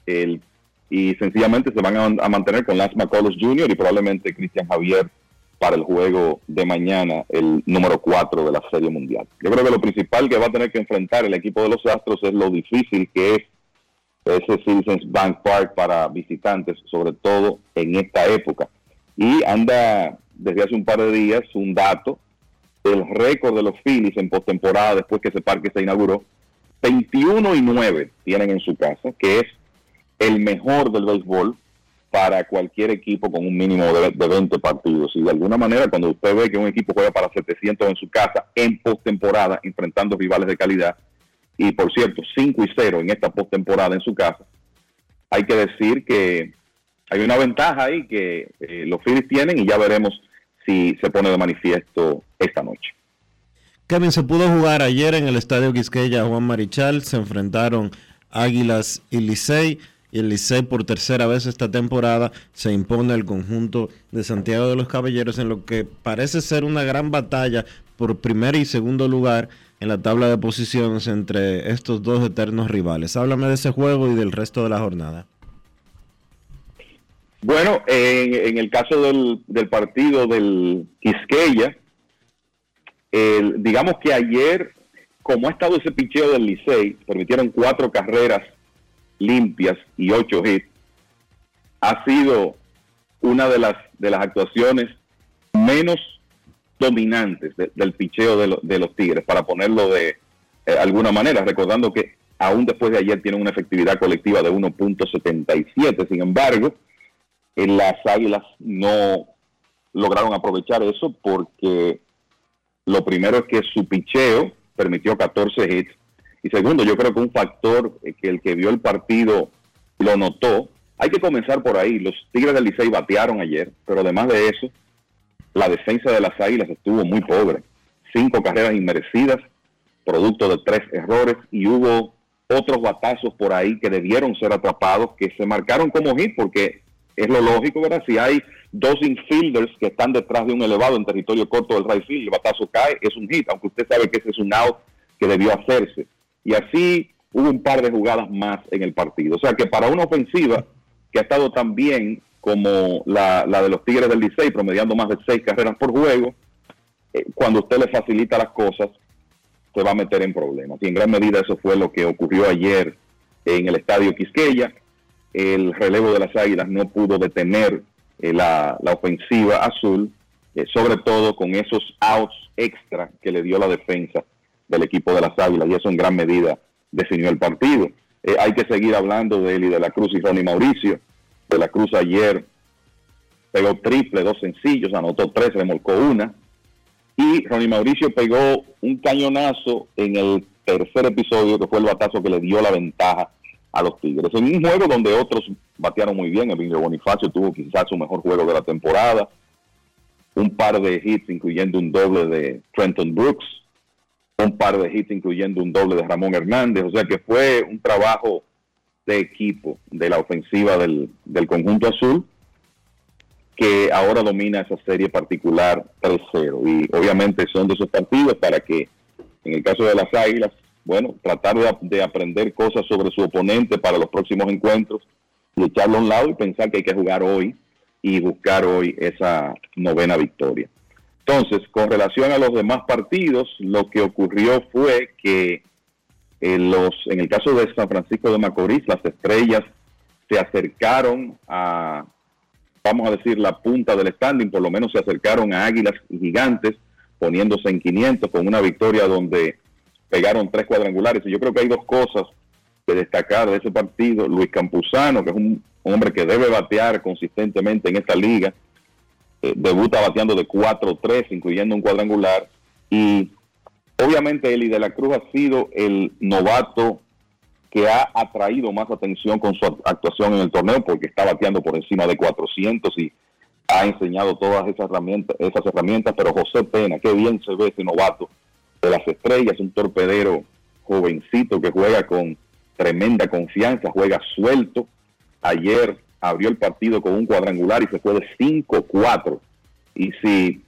[SPEAKER 33] el- y sencillamente se van a, mantener con Lance McCullers Jr. y probablemente Cristian Javier para el juego de mañana, el número 4 de la Serie Mundial. Yo creo que lo principal que va a tener que enfrentar el equipo de los Astros es lo difícil que es ese Citizens Bank Park para visitantes, sobre todo en esta época. Y anda desde hace un par de días un dato, el récord de los Phillies en postemporada después que ese parque se inauguró, 21 y 9 tienen en su casa, que es el mejor del béisbol para cualquier equipo con un mínimo de, de 20 partidos. Y de alguna manera, cuando usted ve que un equipo juega para 700 en su casa en postemporada, enfrentando rivales de calidad, y por cierto, 5 y 0 en esta postemporada en su casa, hay que decir que hay una ventaja ahí que eh, los Phillies tienen y ya veremos si se pone de manifiesto esta noche.
[SPEAKER 1] Kevin, se pudo jugar ayer en el Estadio Quisqueya Juan Marichal, se enfrentaron Águilas y Licey, y el Licey por tercera vez esta temporada se impone al conjunto de Santiago de los Caballeros en lo que parece ser una gran batalla por primer y segundo lugar en la tabla de posiciones entre estos dos eternos rivales. Háblame de ese juego y del resto de la jornada.
[SPEAKER 33] Bueno, en, en el caso del, del partido del Quisqueya, el- digamos que ayer, como ha estado ese picheo del Licey, permitieron cuatro carreras limpias y ocho hits, ha sido una de las, de las actuaciones menos dominantes de- del picheo de, de los Tigres, para ponerlo de eh, alguna manera, recordando que aún después de ayer tienen una efectividad colectiva de 1.77, sin embargo, en las Águilas no lograron aprovechar eso porque lo primero es que su picheo permitió 14 hits y segundo, yo creo que un factor eh, que el que vio el partido lo notó. Hay que comenzar por ahí. Los Tigres del Licey batearon ayer, pero además de eso, la defensa de las Águilas estuvo muy pobre. Cinco carreras inmerecidas, producto de tres errores y hubo otros batazos por ahí que debieron ser atrapados, que se marcaron como hit porque es lo lógico, ¿verdad? Si hay dos infielders que están detrás de un elevado en territorio corto del right field, el batazo cae, es un hit, aunque usted sabe que ese es un out que debió hacerse. Y así hubo un par de jugadas más en el partido. O sea que para una ofensiva que ha estado tan bien como la, de los Tigres del Licey, promediando más de seis carreras por juego, eh, cuando usted le facilita las cosas, se va a meter en problemas. Y en gran medida eso fue lo que ocurrió ayer en el estadio Quisqueya. El relevo de las Águilas no pudo detener eh, la, la ofensiva azul, eh, sobre todo con esos outs extra que le dio la defensa del equipo de las Águilas, y eso en gran medida definió el partido. Eh, hay que seguir hablando de él y de la Cruz y Ronnie Mauricio. De la Cruz ayer pegó triple, dos sencillos, anotó tres, remolcó una. Y Ronnie Mauricio pegó un cañonazo en el tercer episodio, que fue el batazo que le dio la ventaja a los Tigres. En un juego donde otros batearon muy bien, el Bonifacio tuvo quizás su mejor juego de la temporada, un par de hits, incluyendo un doble de Trenton Brooks, un par de hits, incluyendo un doble de Ramón Hernández. O sea que fue un trabajo de equipo de la ofensiva del, del conjunto azul que ahora domina esa serie particular 3-0. Y obviamente son de esos partidos para que, en el caso de las Águilas, bueno, tratar de, de aprender cosas sobre su oponente para los próximos encuentros y echarlo a un lado y pensar que hay que jugar hoy y buscar hoy esa novena victoria. Entonces, con relación a los demás partidos, lo que ocurrió fue que en, los, en el caso de San Francisco de Macorís, las estrellas se acercaron a, vamos a decir, la punta del standing, por lo menos se acercaron a Águilas y Gigantes, poniéndose en 500 con una victoria donde pegaron tres cuadrangulares. Y yo creo que hay dos cosas que destacar de ese partido. Luis Campuzano, que es un hombre que debe batear consistentemente en esta liga, eh, debuta bateando de 4-3, incluyendo un cuadrangular. Y obviamente Eli de la Cruz ha sido el novato que ha atraído más atención con su actuación en el torneo porque está bateando por encima de 400 y ha enseñado todas esas herramientas, esas herramientas, pero José Pena, qué bien se ve ese novato de las estrellas, un torpedero jovencito que juega con tremenda confianza, juega suelto. Ayer abrió el partido con un cuadrangular y se fue de 5-4. Y si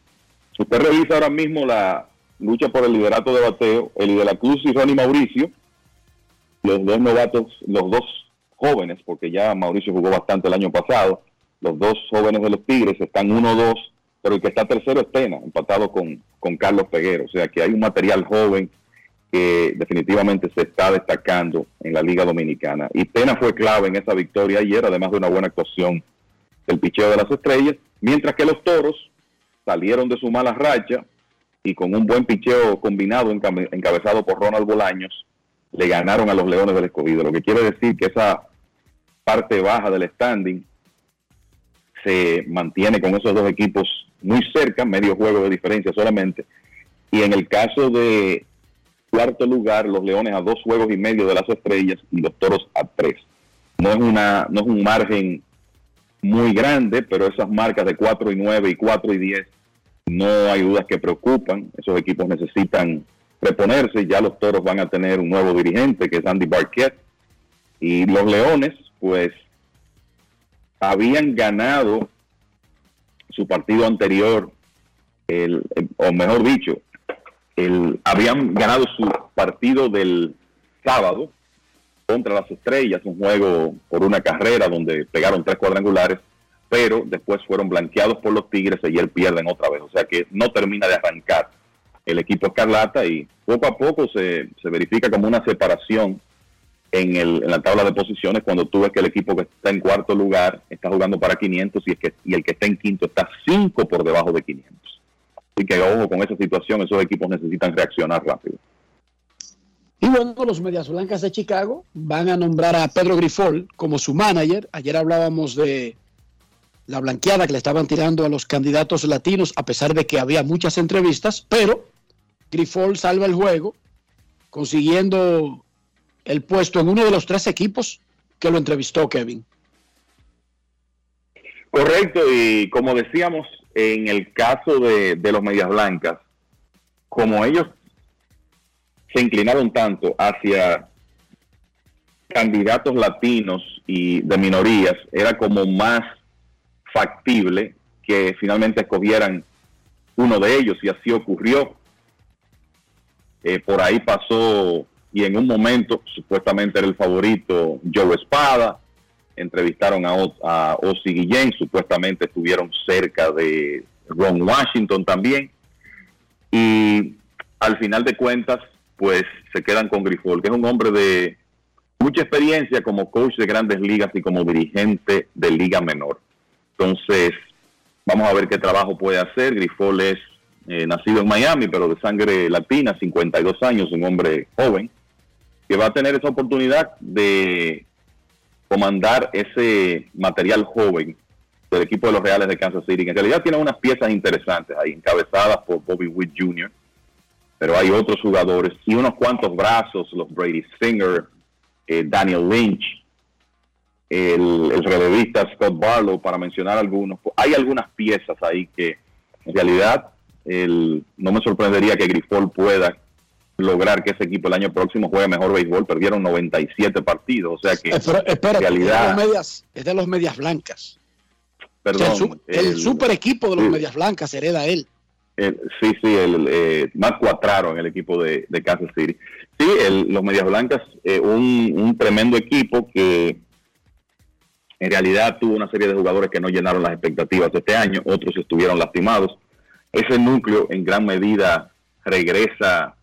[SPEAKER 33] usted revisa ahora mismo la lucha por el liderato de bateo, el de la Cruz y Ronnie Mauricio, los dos novatos, los dos jóvenes, porque ya Mauricio jugó bastante el año pasado, los dos jóvenes de los Tigres están 1-2, pero el que está tercero es Pena, empatado con, con Carlos Peguero. O sea que hay un material joven definitivamente se está destacando en la Liga Dominicana. Y Pena fue clave en esa victoria ayer, además de una buena actuación del picheo de las estrellas, mientras que los toros salieron de su mala racha y con un buen picheo combinado encabezado por Ronald Bolaños, le ganaron a los Leones del Escogido, lo que quiere decir que esa parte baja del standing se mantiene con esos dos equipos muy cerca, medio juego de diferencia solamente. Y en el caso de cuarto lugar, los Leones a dos juegos y medio de las estrellas y los Toros a tres. No es, una, no es un margen muy grande, pero esas marcas de 4 y 9 y 4 y 10 no hay dudas que preocupan. Esos equipos necesitan reponerse. Ya los Toros van a tener un nuevo dirigente que es Andy Barquette. Y los Leones, pues, habían ganado su partido anterior, el, o mejor dicho, el, habían ganado su partido del sábado contra las estrellas, un juego por una carrera donde pegaron tres cuadrangulares, pero después fueron blanqueados por los Tigres y ayer pierden otra vez. O sea que no termina de arrancar el equipo Escarlata y poco a poco se, se verifica como una separación en, el, en la tabla de posiciones cuando tú ves que el equipo que está en cuarto lugar está jugando para 500 y, que, y el que está en quinto está 5 por debajo de 500. Así que ojo con esa situación, esos equipos necesitan reaccionar rápido.
[SPEAKER 3] Y bueno, los Medias Blancas de Chicago van a nombrar a Pedro Grifol como su manager. Ayer hablábamos de la blanqueada que le estaban tirando a los candidatos latinos, a pesar de que había muchas entrevistas, pero Grifol salva el juego, consiguiendo el puesto en uno de los tres equipos que lo entrevistó Kevin.
[SPEAKER 33] Correcto, y como decíamos, en el caso de, los Medias Blancas, como ellos se inclinaron tanto hacia candidatos latinos y de minorías, era como más factible que finalmente escogieran uno de ellos y así ocurrió. Eh, por ahí pasó y en un momento supuestamente era el favorito Joe Espada, entrevistaron a, a Ozzy Guillén, supuestamente estuvieron cerca de Ron Washington también, y al final de cuentas, pues se quedan con Grifol, que es un hombre de mucha experiencia como coach de grandes ligas y como dirigente de liga menor. Entonces, vamos a ver qué trabajo puede hacer. Grifol es eh, nacido en Miami, pero de sangre latina, 52 años, un hombre joven, que va a tener esa oportunidad de comandar ese material joven del equipo de los Reales de Kansas City, que en realidad tiene unas piezas interesantes ahí, encabezadas por Bobby Witt Jr., pero hay otros jugadores y unos cuantos brazos, los Brady Singer, eh, Daniel Lynch, el, el relevista Scott Barlow, para mencionar algunos. Hay algunas piezas ahí que en realidad no me sorprendería que Grifol pueda lograr que ese equipo el año próximo juegue mejor béisbol. Perdieron 97 partidos, o sea que
[SPEAKER 3] en realidad... Es de, los medias, es de los medias blancas.
[SPEAKER 33] Perdón.
[SPEAKER 3] el, super equipo de los medias blancas hereda él.
[SPEAKER 33] sí, sí, el eh, más cuatraro en el equipo de, de Kansas City. Sí, los Medias Blancas, eh, un, un tremendo equipo que en realidad tuvo una serie de jugadores que no llenaron las expectativas de este año, otros estuvieron lastimados ese núcleo en gran medida regresa,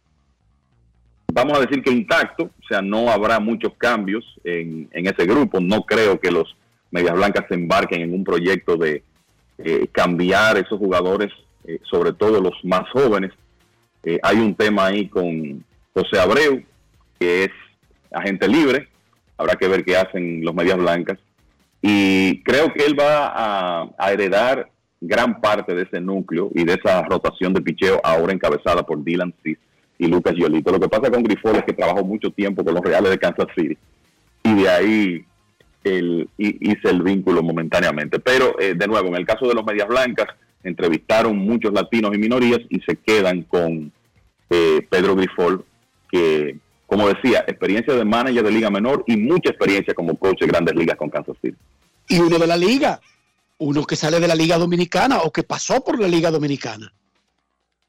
[SPEAKER 33] vamos a decir que intacto, o sea, no habrá muchos cambios en, en ese grupo. No creo que los Medias Blancas se embarquen en un proyecto de eh, cambiar esos jugadores, eh, sobre todo los más jóvenes. Eh, hay un tema ahí con José Abreu, que es agente libre. Habrá que ver qué hacen los Medias Blancas. Y creo que él va a, a heredar gran parte de ese núcleo y de esa rotación de picheo ahora encabezada por Dylan Cis y Lucas Yolito. Lo que pasa con Grifol es que trabajó mucho tiempo con los Reales de Kansas City y de ahí el, hi- hice el vínculo momentáneamente. Pero, eh, de nuevo, en el caso de los Medias Blancas, entrevistaron muchos latinos y minorías y se quedan con eh, Pedro Grifol, que, como decía, experiencia de manager de Liga Menor y mucha experiencia como coach de grandes ligas con Kansas City.
[SPEAKER 3] Y uno de la liga, uno que sale de la Liga Dominicana o que pasó por la Liga Dominicana.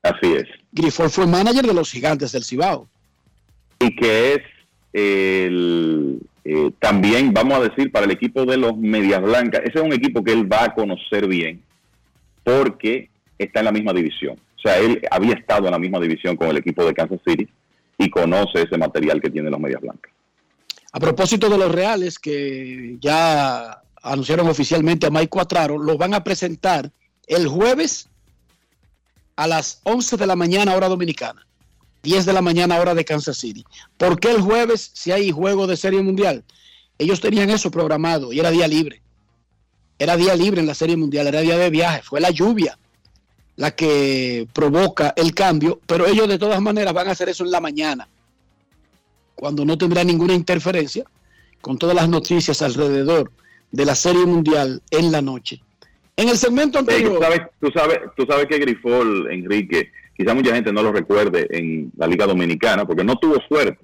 [SPEAKER 33] Así es.
[SPEAKER 3] Grifol fue manager de los gigantes del Cibao.
[SPEAKER 33] y que es el, eh, también, vamos a decir, para el equipo de los Medias Blancas, ese es un equipo que él va a conocer bien porque está en la misma división. O sea, él había estado en la misma división con el equipo de Kansas City y conoce ese material que tienen los Medias Blancas.
[SPEAKER 3] A propósito de los Reales, que ya anunciaron oficialmente a Mike Cuatraro, lo van a presentar el jueves a las 11 de la mañana hora dominicana, 10 de la mañana hora de Kansas City. ¿Por qué el jueves si hay juego de Serie Mundial? Ellos tenían eso programado y era día libre. Era día libre en la Serie Mundial, era día de viaje, fue la lluvia la que provoca el cambio, pero ellos de todas maneras van a hacer eso en la mañana, cuando no tendrá ninguna interferencia con todas las noticias alrededor de la Serie Mundial en la noche. En el segmento anterior,
[SPEAKER 33] tú, sabes, tú, sabes, tú sabes que Grifol, Enrique, quizá mucha gente no lo recuerde en la Liga Dominicana, porque no tuvo suerte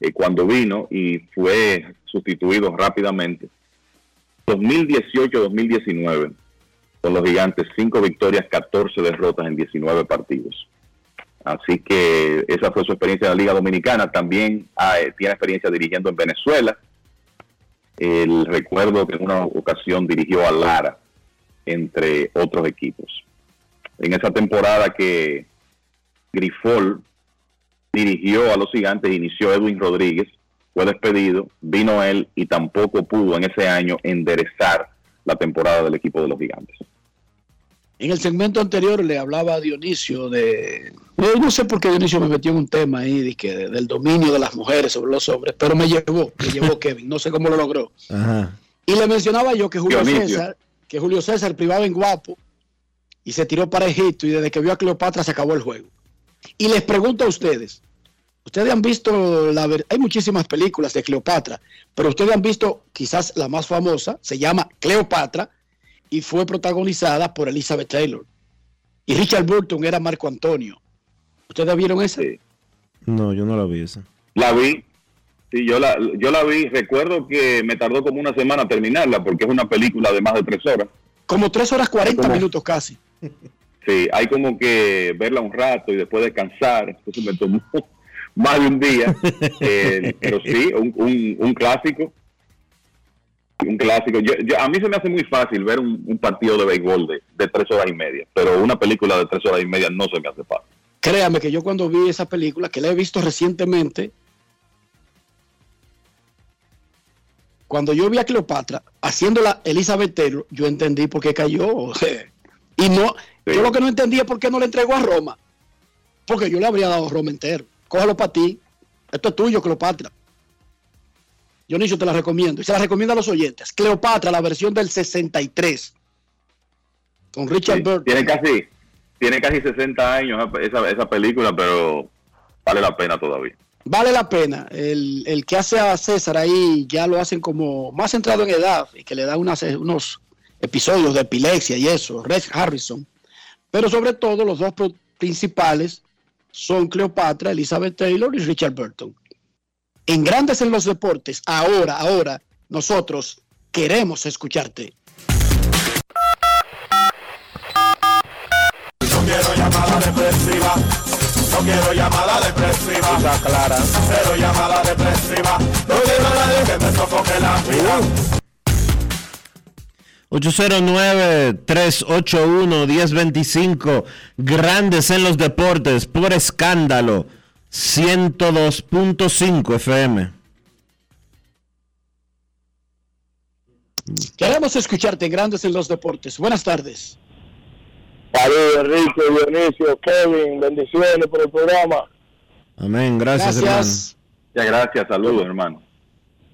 [SPEAKER 33] eh, cuando vino y fue sustituido rápidamente. 2018-2019, con los gigantes, 5 victorias, 14 derrotas en 19 partidos. Así que esa fue su experiencia en la Liga Dominicana. También ah, eh, tiene experiencia dirigiendo en Venezuela. El recuerdo que en una ocasión dirigió a Lara, entre otros equipos. En esa temporada que Grifol dirigió a los gigantes, inició Edwin Rodríguez, fue despedido, vino él y tampoco pudo en ese año enderezar la temporada del equipo de los gigantes.
[SPEAKER 3] en el segmento anterior le hablaba a Dionisio de... Yo no sé por qué Dionisio me metió en un tema ahí de que, del dominio de las mujeres sobre los hombres, pero me llevó, me llevó Kevin, no sé cómo lo logró.
[SPEAKER 1] Ajá.
[SPEAKER 3] Y le mencionaba yo que Julio
[SPEAKER 33] Dionisio.
[SPEAKER 3] César, que Julio César privaba en guapo y se tiró para Egipto y desde que vio a Cleopatra se acabó el juego. Y les pregunto a ustedes, ustedes han visto, la ver- hay muchísimas películas de Cleopatra, pero ustedes han visto quizás la más famosa, se llama Cleopatra y fue protagonizada por Elizabeth Taylor. Y Richard Burton era Marco Antonio. ¿Ustedes vieron esa?
[SPEAKER 1] No, yo no la vi esa.
[SPEAKER 33] La vi, sí, yo la, yo la vi, recuerdo que me tardó como una semana terminarla porque es una película de más de tres horas.
[SPEAKER 3] Como tres horas 40
[SPEAKER 33] ¿Cómo?
[SPEAKER 3] minutos casi.
[SPEAKER 33] Sí, hay como que verla un rato y después descansar, entonces me tomó más de un día, Eh, pero sí, un, un, un clásico, un clásico. Yo, yo- a mí se me hace muy fácil ver un, un partido de béisbol de, de tres horas y media, pero una película de tres horas y media no se me hace fácil.
[SPEAKER 3] Créame que yo cuando vi esa película, que la he visto recientemente, cuando yo vi a Cleopatra haciéndola Elizabeth Taylor, yo entendí por qué cayó. Y no, yo lo que no entendía es por qué no le entregó a Roma. Porque yo le habría dado a Roma entero. Cógelo para ti. Esto es tuyo, Cleopatra. Dionisio, te la recomiendo. Y se la recomiendo a los oyentes. Cleopatra, la versión del 63. Con Richard
[SPEAKER 33] Sí,
[SPEAKER 3] Burton.
[SPEAKER 33] tiene casi tiene casi 60 años esa, esa película, pero vale la pena todavía.
[SPEAKER 3] Vale la pena. El, el que hace a César ahí ya lo hacen como más centrado en edad y que le da unas, unos episodios de epilepsia y eso, Red Harrison. Pero sobre todo los dos principales son Cleopatra, Elizabeth Taylor y Richard Burton. En Grandes en los Deportes, ahora, ahora, nosotros queremos escucharte.
[SPEAKER 10] Quiero. Quiero llamada depresiva. Está clara. Cero llamada depresiva. No quiero a nadie que me sofoque la vida.
[SPEAKER 1] 809-381-1025, Grandes en los Deportes, por escándalo, 102.5 FM.
[SPEAKER 3] Queremos escucharte, Grandes en los Deportes. Buenas tardes.
[SPEAKER 25] Saludos, Enrique, Dionisio, Kevin, bendiciones por el programa.
[SPEAKER 1] Amén, gracias, hermano.
[SPEAKER 33] Ya, gracias, saludos, hermano.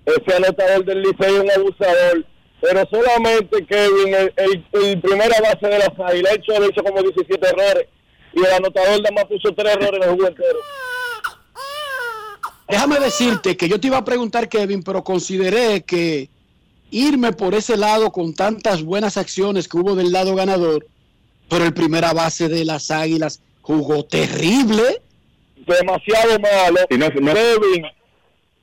[SPEAKER 25] Ese anotador del Liceo es un abusador, pero solamente Kevin, el, el, el primera base de las águilas, ha hecho, ha hecho como 17 errores y el anotador nada más puso 3 errores en el juego entero.
[SPEAKER 3] Déjame decirte que yo te iba a preguntar, Kevin, pero consideré que irme por ese lado con tantas buenas acciones que hubo del lado ganador, pero el primera base de las Águilas jugó terrible.
[SPEAKER 25] Demasiado malo.
[SPEAKER 33] Si no- no-
[SPEAKER 25] Kevin,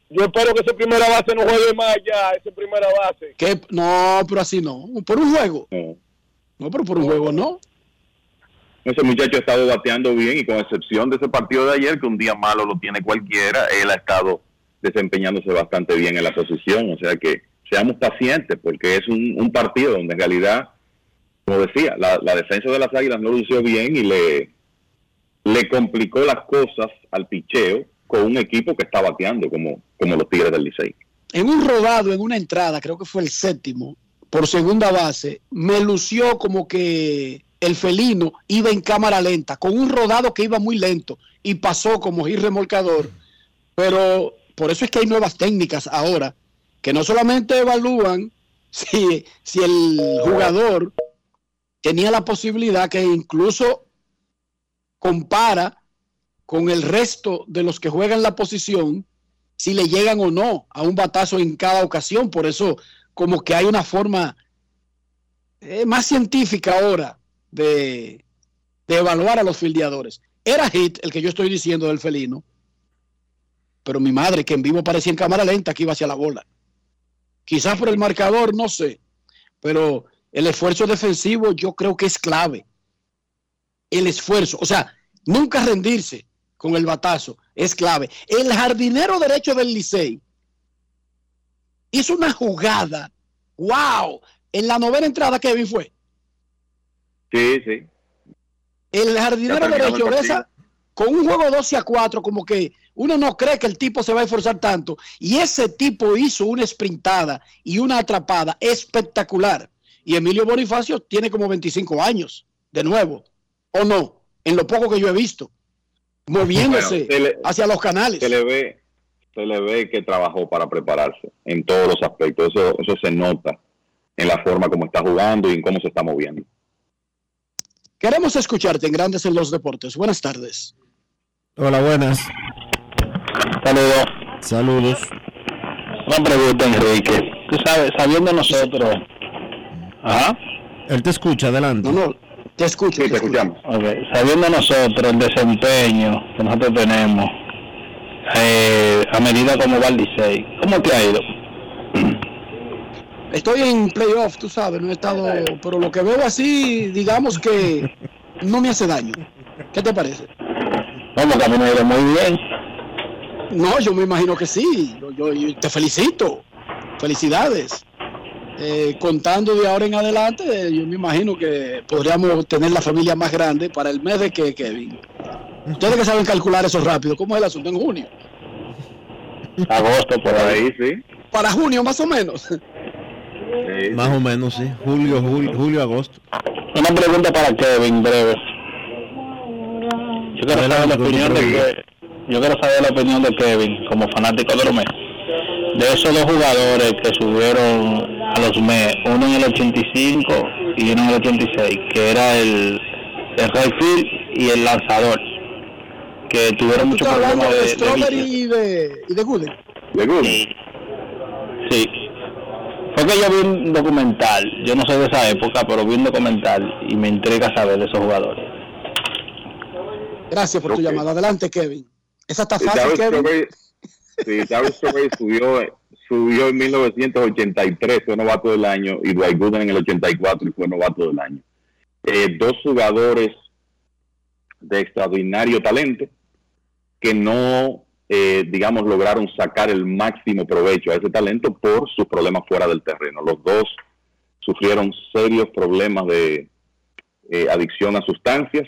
[SPEAKER 25] yo espero que ese primera base no juegue más ya, ese primera base.
[SPEAKER 3] Que no, pero así no. Por un juego.
[SPEAKER 33] No.
[SPEAKER 3] No, pero por un juego no.
[SPEAKER 33] Ese muchacho ha estado bateando bien y con excepción de ese partido de ayer, que un día malo lo tiene cualquiera, él ha estado desempeñándose bastante bien en la posición. O sea que seamos pacientes porque es un, un partido donde en realidad, como decía, la, la defensa de las Águilas no lució bien y le, le complicó las cosas al picheo con un equipo que está bateando como, como los Tigres del Licey.
[SPEAKER 3] En un rodado, en una entrada, creo que fue el séptimo, por segunda base, me lució como que el felino iba en cámara lenta, con un rodado que iba muy lento y pasó como ir remolcador. Pero por eso es que hay nuevas técnicas ahora, que no solamente evalúan si, si el jugador tenía la posibilidad, que incluso compara con el resto de los que juegan la posición si le llegan o no a un batazo en cada ocasión. Por eso, como que hay una forma eh, más científica ahora de, de evaluar a los fildeadores. Era hit el que yo estoy diciendo del felino, pero mi madre, que en vivo parecía en cámara lenta, que iba hacia la bola. Quizás por el marcador, no sé, pero el esfuerzo defensivo yo creo que es clave. El esfuerzo, o sea, nunca rendirse con el batazo es clave. El jardinero derecho del Licey hizo una jugada, wow, en la novena entrada Kevin fue.
[SPEAKER 33] Sí, sí.
[SPEAKER 3] El jardinero derecho
[SPEAKER 33] el
[SPEAKER 3] de esa, con un juego 12 a 4, como que uno no cree que el tipo se va a esforzar tanto. Y ese tipo hizo una sprintada y una atrapada espectacular. Y Emilio Bonifacio tiene como 25 años, de nuevo, o no, en lo poco que yo he visto, moviéndose
[SPEAKER 33] Bueno, se le-
[SPEAKER 3] hacia los canales.
[SPEAKER 33] Se le ve, se le ve que trabajó para prepararse en todos los aspectos. Eso, eso se nota en la forma como está jugando y en cómo se está moviendo.
[SPEAKER 3] Queremos escucharte en Grandes en los Deportes. Buenas tardes.
[SPEAKER 1] Hola, buenas.
[SPEAKER 27] Saludos.
[SPEAKER 1] Saludos.
[SPEAKER 27] Una pregunta, Enrique. Tú sabes, sabiendo nosotros. Ajá.
[SPEAKER 1] Él te escucha, adelante.
[SPEAKER 3] No, no, te escucho.
[SPEAKER 33] Sí, te escuchamos.
[SPEAKER 27] Ok, Sabiendo nosotros el desempeño que nosotros tenemos, eh, a medida como va el Licey, ¿cómo te ha ido?
[SPEAKER 3] Estoy en playoff, tú sabes, no he estado, pero lo que veo así, digamos que no me hace daño. ¿Qué te parece?
[SPEAKER 27] No, porque a mí me ha ido muy bien.
[SPEAKER 3] No, yo me imagino que sí. Yo, yo- yo te felicito. Felicidades. Eh, contando de ahora en adelante, eh, yo me imagino que podríamos tener la familia más grande para el mes de que, Kevin. Ustedes que saben calcular eso rápido, ¿cómo es el asunto en junio?
[SPEAKER 27] Agosto, por ahí.
[SPEAKER 33] Sí.
[SPEAKER 3] Para junio, más o menos.
[SPEAKER 1] Más o menos, sí. Julio, julio, julio, agosto.
[SPEAKER 27] Una pregunta para Kevin, breve. Yo quiero saber la opinión de que, yo quiero saber la opinión de Kevin como fanático de los Mets. De esos dos jugadores que subieron a los Mets, uno en el 85 y uno en el 86, que era el, el right field y el lanzador, que tuvieron muchos problemas
[SPEAKER 3] de
[SPEAKER 27] de, de
[SPEAKER 3] Strawberry
[SPEAKER 27] vicios.
[SPEAKER 3] y de, y de Gooden.
[SPEAKER 33] De Google.
[SPEAKER 27] Sí. Sí. Fue que yo vi un documental, yo no soy de esa época, pero vi un documental y me intriga saber de esos jugadores.
[SPEAKER 3] Gracias por tu
[SPEAKER 33] Ok.
[SPEAKER 3] llamada. Adelante, Kevin. Esa está fácil, Kevin.
[SPEAKER 33] Strawberry, sí, Darryl Strawberry subió, subió en 1983, fue novato del año, y Dwight Gooden en el 84 y fue novato del año. Eh, dos jugadores de extraordinario talento que no, eh, digamos, lograron sacar el máximo provecho a ese talento por sus problemas fuera del terreno. Los dos sufrieron serios problemas de eh, adicción a sustancias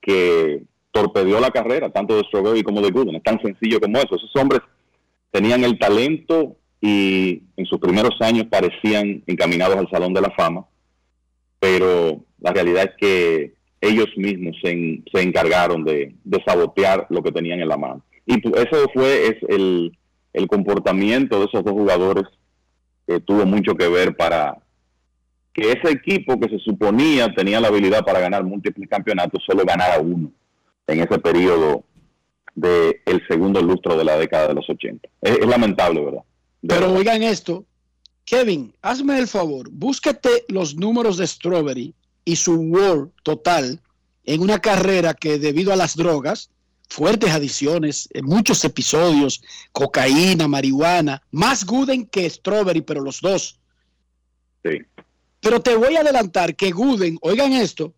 [SPEAKER 33] que torpedeó la carrera, tanto de Strawberry como de Gooden. Es tan sencillo como eso. Esos hombres tenían el talento y en sus primeros años parecían encaminados al Salón de la Fama, pero la realidad es que ellos mismos se, se encargaron de, sabotear lo que tenían en la mano. Y eso fue es el, el comportamiento de esos dos jugadores que tuvo mucho que ver para que ese equipo que se suponía tenía la habilidad para ganar múltiples campeonatos solo ganara uno en ese periodo del el segundo lustro de la década de los 80. Es, es lamentable, ¿verdad?
[SPEAKER 3] Pero oigan esto, Kevin, hazme el favor, búscate los números de Strawberry y su WAR total en una carrera que debido a las drogas, fuertes adiciones, en muchos episodios, cocaína, marihuana, más Gooden que Strawberry, pero los dos.
[SPEAKER 33] Sí.
[SPEAKER 3] Pero te voy a adelantar que Gooden, oigan esto,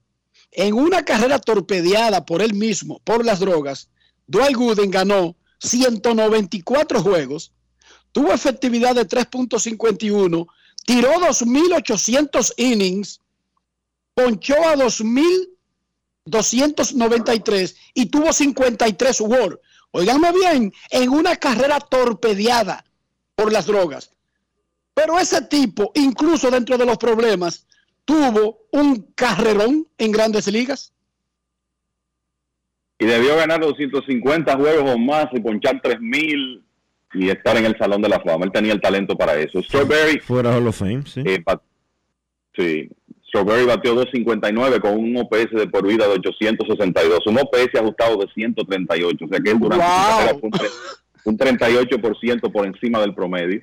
[SPEAKER 3] en una carrera torpedeada por él mismo, por las drogas, Dwight Gooden ganó 194 juegos, tuvo efectividad de 3.51, tiró 2.800 innings, ponchó a 2.293 y tuvo 53 WAR. Oiganme bien, en una carrera torpedeada por las drogas. Pero ese tipo, incluso dentro de los problemas, tuvo un carrerón en grandes ligas.
[SPEAKER 33] Y debió ganar 250 juegos o más y ponchar 3000 y estar en el Salón de la Fama. Él tenía el talento para eso. Strawberry,
[SPEAKER 1] Fuera Hall of Fame, sí.
[SPEAKER 33] eh, bat- sí, Strawberry batió 259 con un OPS de por vida de 862, un OPS ajustado de 138, o sea que él durante su
[SPEAKER 3] Wow.
[SPEAKER 33] carrera fue un, tre- un 38% por encima del promedio.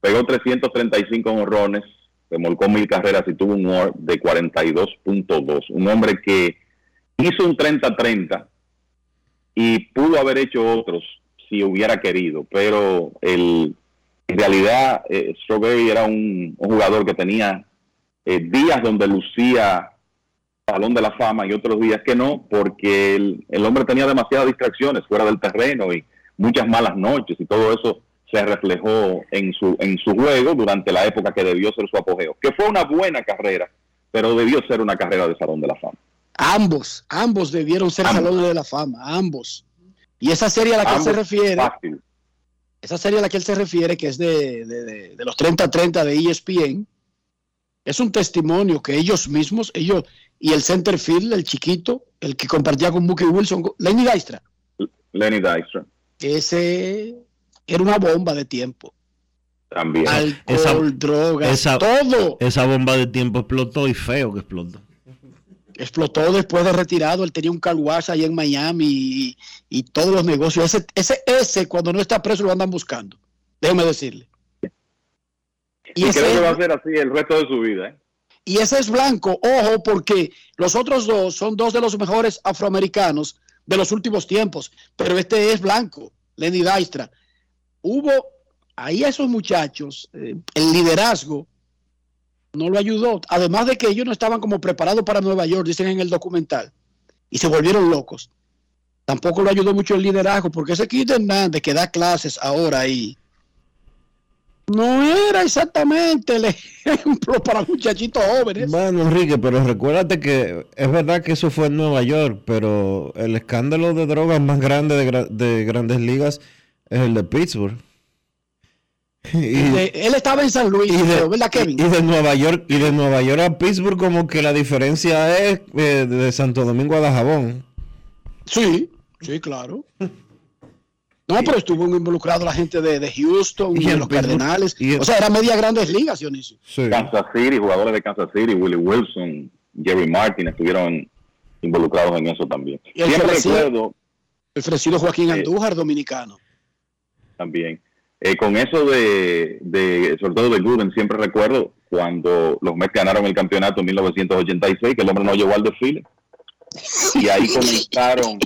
[SPEAKER 33] Pegó 335 honrones, remolcó mil carreras y tuvo un WAR de 42.2. Un hombre que hizo un 30-30 y pudo haber hecho otros si hubiera querido, pero el, en realidad eh, Strawberry era un, un jugador que tenía eh, días donde lucía Salón de la Fama y otros días que no, porque el, el hombre tenía demasiadas distracciones fuera del terreno y muchas malas noches y todo eso se reflejó en su, en su juego durante la época que debió ser su apogeo, que fue una buena carrera, pero debió ser una carrera de Salón de la Fama.
[SPEAKER 3] Ambos, ambos debieron ser salones de la fama, ambos. Y esa serie a la que él se refiere,
[SPEAKER 33] fácil.
[SPEAKER 3] esa serie a la que él se refiere, que es de, de- de- de los 30-30 de ESPN, es un testimonio que ellos mismos, ellos, y el center field, el chiquito, el que compartía con Mookie Wilson, Lenny Dystra,
[SPEAKER 33] Lenny Dykstra
[SPEAKER 3] ese era una bomba de tiempo.
[SPEAKER 33] también.
[SPEAKER 3] Alcohol, drogas,
[SPEAKER 1] esa,
[SPEAKER 3] todo.
[SPEAKER 1] esa bomba de tiempo explotó y feo que explotó.
[SPEAKER 3] Explotó después de retirado. Él tenía un car wash allá en Miami y, y todos los negocios. Ese, ese, ese, cuando no está preso, lo andan buscando. Déjeme decirle.
[SPEAKER 33] Y,
[SPEAKER 3] ese
[SPEAKER 33] creo que
[SPEAKER 3] es-
[SPEAKER 33] va a ser así el resto de su vida. ¿eh?
[SPEAKER 3] Y ese es blanco, ojo, porque los otros dos son dos de los mejores afroamericanos de los últimos tiempos, pero este es blanco, Lenny Dystra. Hubo ahí a esos muchachos, eh, el liderazgo no lo ayudó, además de que ellos no estaban como preparados para Nueva York, dicen en el documental, y se volvieron locos. Tampoco lo ayudó mucho el liderazgo, porque ese Kid Hernández que da clases ahora ahí, no era exactamente el ejemplo para muchachitos jóvenes.
[SPEAKER 1] Bueno, Enrique, pero recuérdate que es verdad que eso fue en Nueva York, pero el escándalo de drogas más grande de, gra- de grandes ligas es el de Pittsburgh. Y,
[SPEAKER 3] De- él estaba en San Luis,
[SPEAKER 1] y de,
[SPEAKER 3] ¿verdad, Kevin?
[SPEAKER 1] y de Nueva York y de Nueva York a Pittsburgh como que la diferencia es eh, de Santo Domingo a Dajabón.
[SPEAKER 3] Sí, sí, claro. No, pero estuvo involucrado la gente de, de Houston,
[SPEAKER 1] Y
[SPEAKER 3] de
[SPEAKER 1] en
[SPEAKER 3] los
[SPEAKER 1] Pittsburgh,
[SPEAKER 3] Cardenales.
[SPEAKER 1] y
[SPEAKER 3] O sea, era media grandes ligas, Dionisio.
[SPEAKER 33] Kansas City, jugadores de Kansas City, Willie Wilson, Jerry Martin estuvieron involucrados en eso también.
[SPEAKER 3] Y el
[SPEAKER 33] Siempre
[SPEAKER 3] Fresido-
[SPEAKER 33] recuerdo
[SPEAKER 3] El Fresido Joaquín
[SPEAKER 33] Eh,
[SPEAKER 3] Andújar, dominicano.
[SPEAKER 33] también, eh, con eso de, sobre todo de Gooden, siempre recuerdo cuando los Mets ganaron el campeonato en 1986, que el hombre no llegó al desfile. Y ahí comenzaron,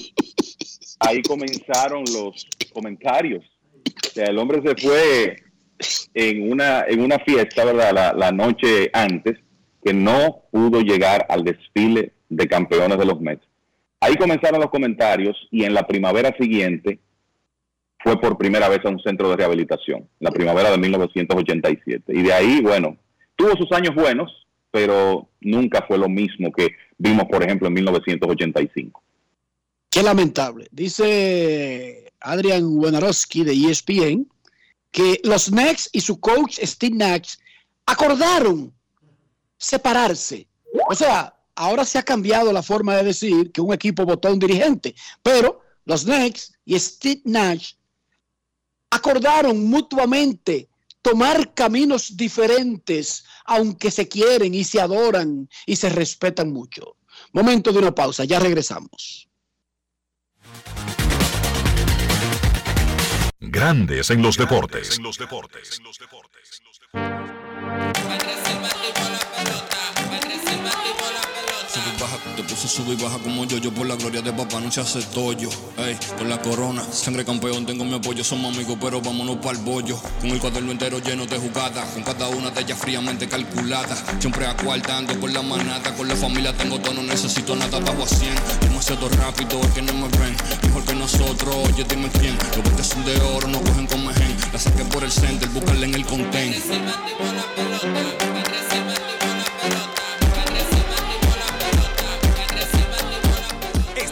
[SPEAKER 33] ahí comenzaron los comentarios. O sea, el hombre se fue en una, en una fiesta, ¿verdad? La, la noche antes, que no pudo llegar al desfile de campeones de los Mets. Ahí comenzaron los comentarios y en la primavera siguiente fue por primera vez a un centro de rehabilitación, la primavera de 1987. Y de ahí, bueno, tuvo sus años buenos, pero nunca fue lo mismo que vimos, por ejemplo, en 1985.
[SPEAKER 3] Qué lamentable. Dice Adrian Wojnarowski de ESPN que los Knicks y su coach Steve Nash acordaron separarse. O sea, ahora se ha cambiado la forma de decir que un equipo votó a un dirigente, pero los Knicks y Steve Nash acordaron mutuamente tomar caminos diferentes, aunque se quieren y se adoran y se respetan mucho. Momento de una pausa, ya regresamos.
[SPEAKER 2] Grandes en los deportes.
[SPEAKER 34] Sube puse sube y baja como yo, yo por la gloria de papá no se hace tollo. Ey, con la corona, sangre campeón, tengo mi apoyo, somos amigos, pero vámonos para el bollo. Con el cuaderno entero lleno de jugadas, con cada una de ellas fríamente calculada. Siempre acuartando con la manata, con la familia tengo todo, no necesito nada, bajo a 100. Demasiado rápido, es que no me ven, mejor que nosotros, oye, dime quién. Los botes son de oro, no cogen con mejen. La saqué por el center, búscala en el content.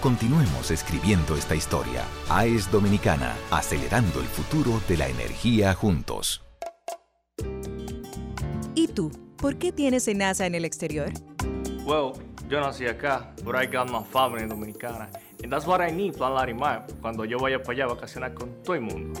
[SPEAKER 18] Continuemos escribiendo esta historia. AES Dominicana, acelerando el futuro de la energía juntos.
[SPEAKER 16] ¿Y tú? ¿Por qué tienes NASA en el exterior?
[SPEAKER 35] Well, yo nací acá, but I got my family dominicana. And that's what I need, Plan Larimar, cuando yo vaya para allá a vacacionar con todo el mundo.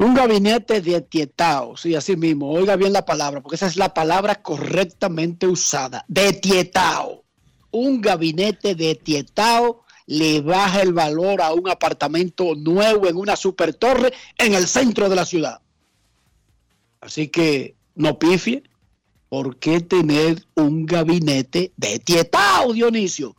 [SPEAKER 3] Un gabinete de tietao, sí, así mismo, oiga bien la palabra, porque esa es la palabra correctamente usada, de tietao. Un gabinete de tietao le baja el valor a un apartamento nuevo en una super torre en el centro de la ciudad. Así que no pifie, ¿por qué tener un gabinete de tietao, Dionisio?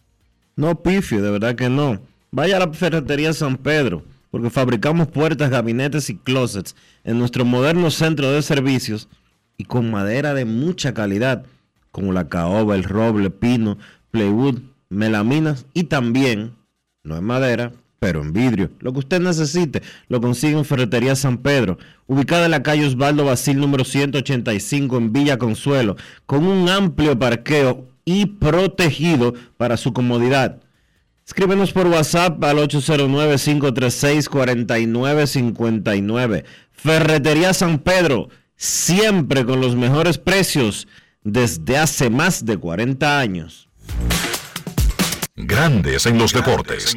[SPEAKER 1] No pifio, de verdad que no. Vaya a la ferretería San Pedro, porque fabricamos puertas, gabinetes y closets en nuestro moderno centro de servicios y con madera de mucha calidad, como la caoba, el roble, pino, plywood, melaminas y también, no en madera, pero en vidrio. Lo que usted necesite lo consigue en Ferretería San Pedro, ubicada en la calle Osvaldo Basil número 185 en Villa Consuelo, con un amplio parqueo y protegido para su comodidad. Escríbenos por WhatsApp al 809-536-4959. Ferretería San Pedro, siempre con los mejores precios desde hace más de 40 años.
[SPEAKER 2] Grandes en los deportes.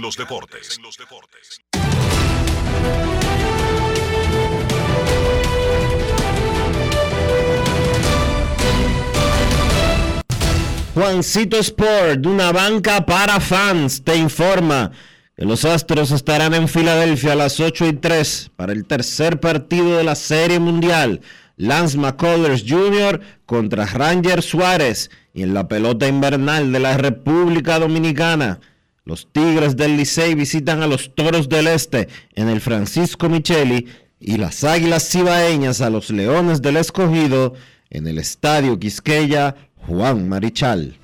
[SPEAKER 1] Juancito Sport, una banca para fans, te informa que los Astros estarán en Filadelfia a las 8 y 3 para el tercer partido de la Serie Mundial. Lance McCullers Jr. contra Ranger Suárez y en la pelota invernal de la República Dominicana. Los Tigres del Licey visitan a los Toros del Este en el Francisco Micheli y las Águilas Cibaeñas a los Leones del Escogido en el Estadio Quisqueya Juan Marichal.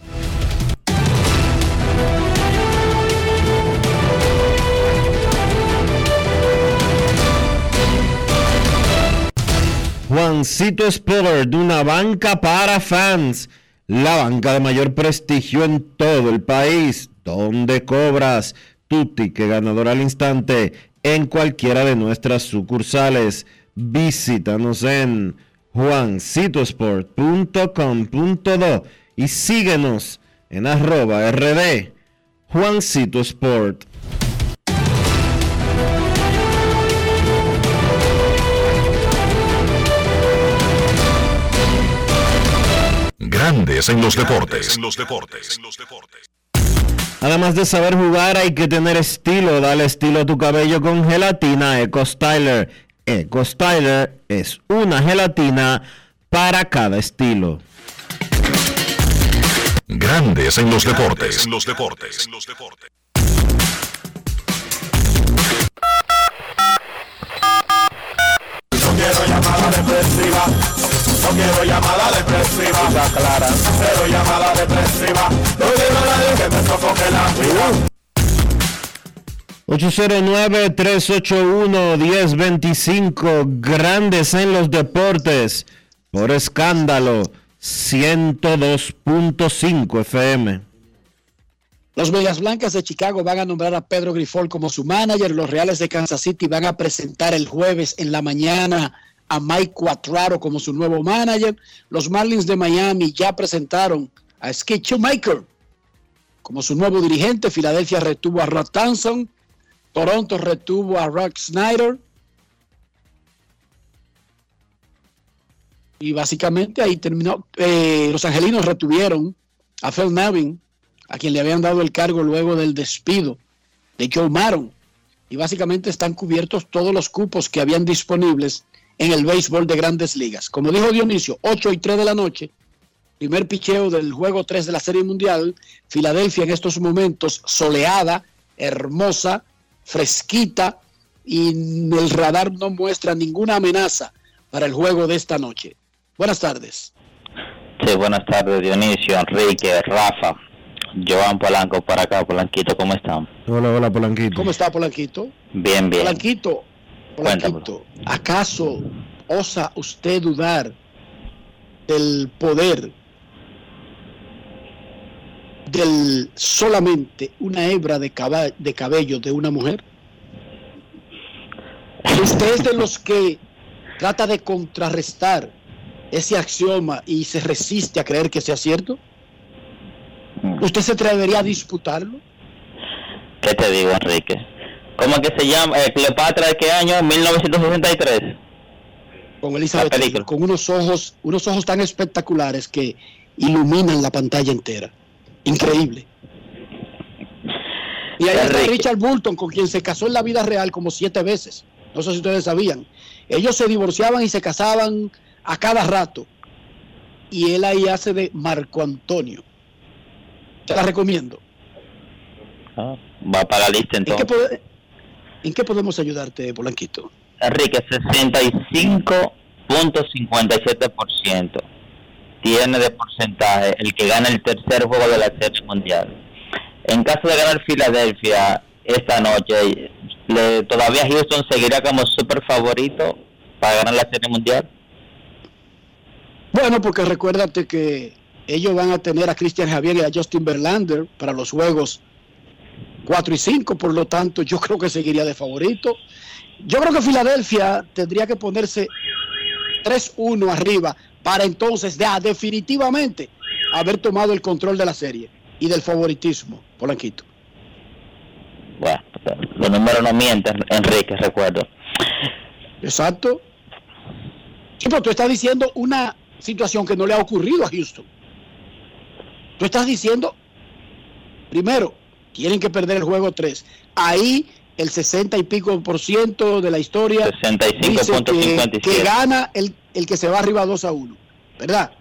[SPEAKER 1] Juancito Sport, una banca para fans, la banca de mayor prestigio en todo el país, donde cobras tu ticket ganador al instante en cualquiera de nuestras sucursales. Visítanos en juancitosport.com.do y síguenos en arroba rd Juancito Sport.
[SPEAKER 2] Grandes en los deportes.
[SPEAKER 1] Además de saber jugar, hay que tener estilo. Dale estilo a tu cabello con gelatina Eco Styler. Eco Styler es una gelatina para cada estilo.
[SPEAKER 2] Grandes en los deportes. En los deportes.
[SPEAKER 10] No quiero llamada depresiva. No quiero llamada depresiva. clara. Cero llamada depresiva. No quiero a nadie que me sofoque la vida.
[SPEAKER 1] 809-381-1025, grandes en los deportes, por escándalo, 102.5 FM.
[SPEAKER 3] Los Medias Blancas de Chicago van a nombrar a Pedro Grifol como su manager. Los Reales de Kansas City van a presentar el jueves en la mañana a Mike Quatraro como su nuevo manager. Los Marlins de Miami ya presentaron a Skip Shoemaker como su nuevo dirigente. Filadelfia retuvo a Rod Thompson. Toronto retuvo a Rock Snyder. Y básicamente ahí terminó. Eh, los angelinos retuvieron a Phil Nevin, a quien le habían dado el cargo luego del despido de Joe Maron. Y básicamente están cubiertos todos los cupos que habían disponibles en el béisbol de grandes ligas. Como dijo Dionisio, 8 y 3 de la noche, primer picheo del juego 3 de la Serie Mundial. Filadelfia en estos momentos soleada, hermosa, fresquita y el radar no muestra ninguna amenaza para el juego de esta noche. Buenas tardes.
[SPEAKER 36] Sí, buenas tardes Dionisio, Enrique, Rafa, Joan Polanco para acá, Polanquito, ¿cómo están?
[SPEAKER 1] Hola, hola Polanquito.
[SPEAKER 3] ¿Cómo está Polanquito?
[SPEAKER 36] Bien, bien.
[SPEAKER 3] Polanquito, Polanquito, ¿acaso osa usted dudar del poder del solamente una hebra de, cabello de una mujer? ¿Usted es de los que trata de contrarrestar ese axioma y se resiste a creer que sea cierto? ¿Usted se atrevería a disputarlo?
[SPEAKER 36] ¿Qué te digo, Enrique? ¿Cómo que se llama? Eh, ¿Cleopatra de qué año? 1963.
[SPEAKER 3] Con Elizabeth con unos ojos, unos ojos tan espectaculares que iluminan la pantalla entera. Increíble. Y ahí está Richard Burton, con quien se casó en la vida real como siete veces. No sé si ustedes sabían. Ellos se divorciaban y se casaban a cada rato. Y él ahí hace de Marco Antonio. Te la recomiendo.
[SPEAKER 36] Ah, va para la lista
[SPEAKER 3] ¿En qué,
[SPEAKER 36] entonces.
[SPEAKER 3] ¿En qué podemos ayudarte, Polanquito?
[SPEAKER 36] Enrique, 65.57% tiene de porcentaje el que gana el tercer juego de la Serie Mundial. En caso de ganar Filadelfia esta noche, le- ¿todavía Houston seguirá como super favorito para ganar la Serie Mundial?
[SPEAKER 3] Bueno, porque recuérdate que ellos van a tener a Cristian Javier y a Justin Verlander para los juegos 4 y 5, por lo tanto yo creo que seguiría de favorito. Yo creo que Filadelfia tendría que ponerse 3-1 arriba para entonces ya definitivamente haber tomado el control de la serie y del favoritismo, Polanquito.
[SPEAKER 36] Bueno, los números no mienten, Enrique, recuerdo.
[SPEAKER 3] Exacto. Sí, pero tú estás diciendo una situación que no le ha ocurrido a Houston. Tú estás diciendo, primero, tienen que perder el juego 3. Ahí el 60 y pico por ciento de la historia dice que,
[SPEAKER 36] 65.57.
[SPEAKER 3] que gana el, el que se va arriba 2 a 1, ¿verdad?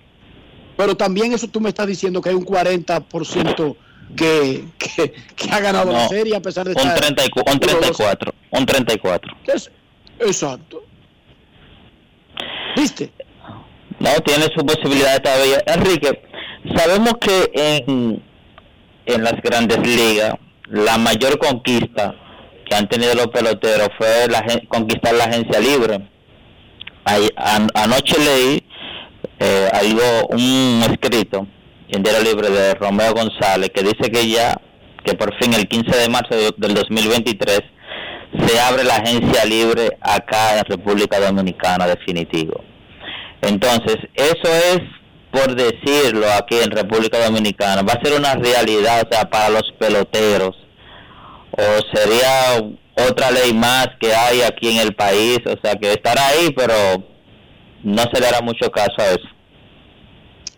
[SPEAKER 3] Pero también eso tú me estás diciendo que hay un 40 por ciento que, que, que ha ganado la
[SPEAKER 36] No,
[SPEAKER 3] serie a pesar de
[SPEAKER 36] Un,
[SPEAKER 3] estar
[SPEAKER 36] 34, un
[SPEAKER 3] 1-2.
[SPEAKER 36] 34, un 34.
[SPEAKER 3] ¿Qué es? Exacto. ¿Entendiste?
[SPEAKER 36] No, tiene su posibilidad todavía. Enrique, sabemos que en, en las grandes ligas la mayor conquista que han tenido los peloteros fue la, conquistar la agencia libre. Anoche leí eh, algo, un escrito en Diario Libre de Romeo González que dice que ya, que por fin el 15 de marzo del 2023 se abre la agencia libre acá en República Dominicana definitivo. Entonces, eso es por decirlo aquí en República Dominicana, va a ser una realidad o sea, para los peloteros o sería otra ley más que hay aquí en el país, o sea que estará ahí, pero no se le hará mucho caso a eso.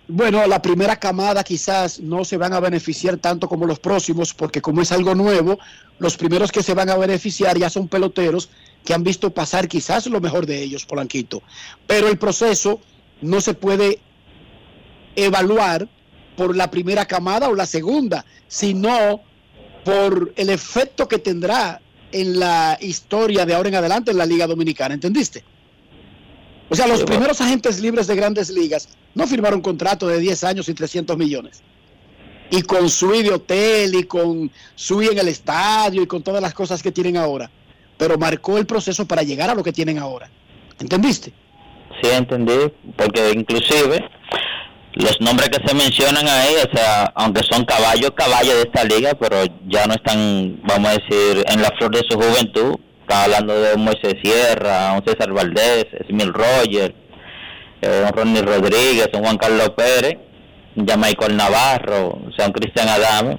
[SPEAKER 3] Bueno, la primera camada quizás no se van a beneficiar tanto como los próximos, porque como es algo nuevo, los primeros que se van a beneficiar ya son peloteros que han visto pasar quizás lo mejor de ellos, Polanquito. Pero el proceso no se puede evaluar por la primera camada o la segunda, sino por el efecto que tendrá en la historia de ahora en adelante en la Liga Dominicana, ¿entendiste? O sea, los primeros agentes libres de grandes ligas no firmaron contrato de 10 años y 300 millones. Y con suite de hotel y con suite en el estadio y con todas las cosas que tienen ahora. Pero marcó el proceso para llegar a lo que tienen ahora. ¿Entendiste?
[SPEAKER 36] Sí, entendí. Porque inclusive los nombres que se mencionan ahí, o sea, aunque son caballos, caballos de esta liga, pero ya no están, vamos a decir, en la flor de su juventud. Están hablando de un Moisés Sierra, un César Valdés, Smil Roger, eh, un Ronnie Rodríguez, un Juan Carlos Pérez, un Michael Navarro, o sea, un Cristian Adame,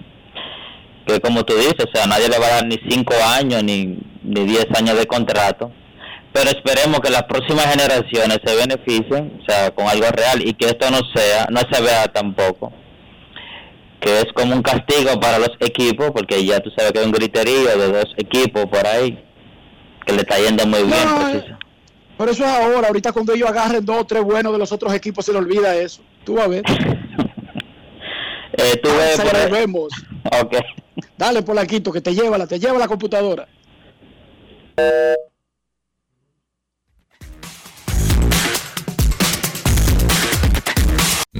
[SPEAKER 36] que como tú dices, o sea, nadie le va a dar ni cinco años ni, ni diez años de contrato pero esperemos que las próximas generaciones se beneficien, o sea, con algo real y que esto no sea, no se vea tampoco que es como un castigo para los equipos, porque ya tú sabes que hay un griterío de dos equipos por ahí que le está yendo muy bien.
[SPEAKER 3] Eh, por eso es ahora, ahorita cuando ellos agarren dos o tres buenos de los otros equipos se le olvida eso. Tú vas a ver.
[SPEAKER 36] eh, tú ves
[SPEAKER 3] por vemos.
[SPEAKER 36] Ok.
[SPEAKER 3] Dale, Polaquito, que te lleva, la, te lleva la computadora.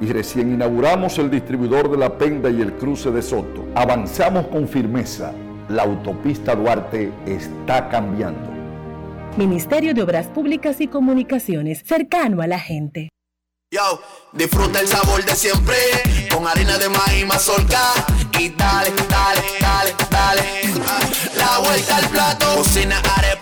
[SPEAKER 20] y recién inauguramos el distribuidor de la Penda y el cruce de Soto. Avanzamos con firmeza la autopista Duarte está cambiando.
[SPEAKER 37] Ministerio de Obras Públicas y Comunicaciones, cercano a la gente.
[SPEAKER 10] Yo, disfruta el sabor de siempre, con harina de maíz mazorca y dale, dale, dale, dale. La vuelta al plato, cocina arepa,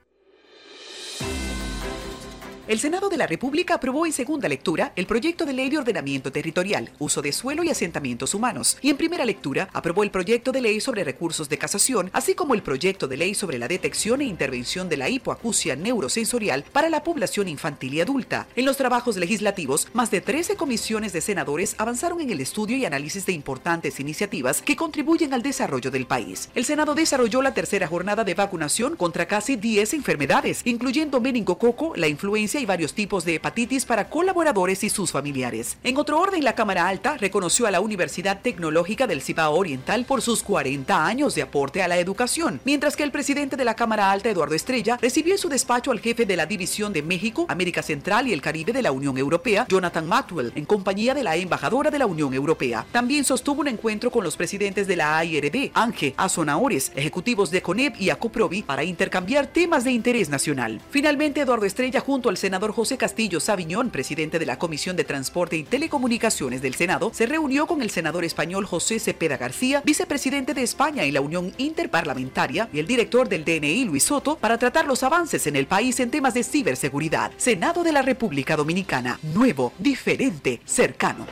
[SPEAKER 38] El Senado de la República aprobó en segunda lectura el proyecto de ley de ordenamiento territorial, uso de suelo y asentamientos humanos, y en primera lectura aprobó el proyecto de ley sobre recursos de casación, así como el proyecto de ley sobre la detección e intervención de la hipoacusia neurosensorial para la población infantil y adulta. En los trabajos legislativos, más de 13 comisiones de senadores avanzaron en el estudio y análisis de importantes iniciativas que contribuyen al desarrollo del país. El Senado desarrolló la tercera jornada de vacunación contra casi 10 enfermedades, incluyendo meningococo, la influencia y varios tipos de hepatitis para colaboradores y sus familiares. En otro orden, la Cámara Alta reconoció a la Universidad Tecnológica del Cibao Oriental por sus 40 años de aporte a la educación, mientras que el presidente de la Cámara Alta, Eduardo Estrella, recibió en su despacho al jefe de la División de México, América Central y el Caribe de la Unión Europea, Jonathan Matwell, en compañía de la embajadora de la Unión Europea. También sostuvo un encuentro con los presidentes de la AIRD, Ángel Azonaores, ejecutivos de CONEP y ACOPROVI para intercambiar temas de interés nacional. Finalmente, Eduardo Estrella, junto al senador José Castillo Saviñón, presidente de la Comisión de Transporte y Telecomunicaciones del Senado, se reunió con el senador español José Cepeda García, vicepresidente de España y la Unión Interparlamentaria, y el director del DNI, Luis Soto, para tratar los avances en el país en temas de ciberseguridad. Senado de la República Dominicana. Nuevo, diferente, cercano.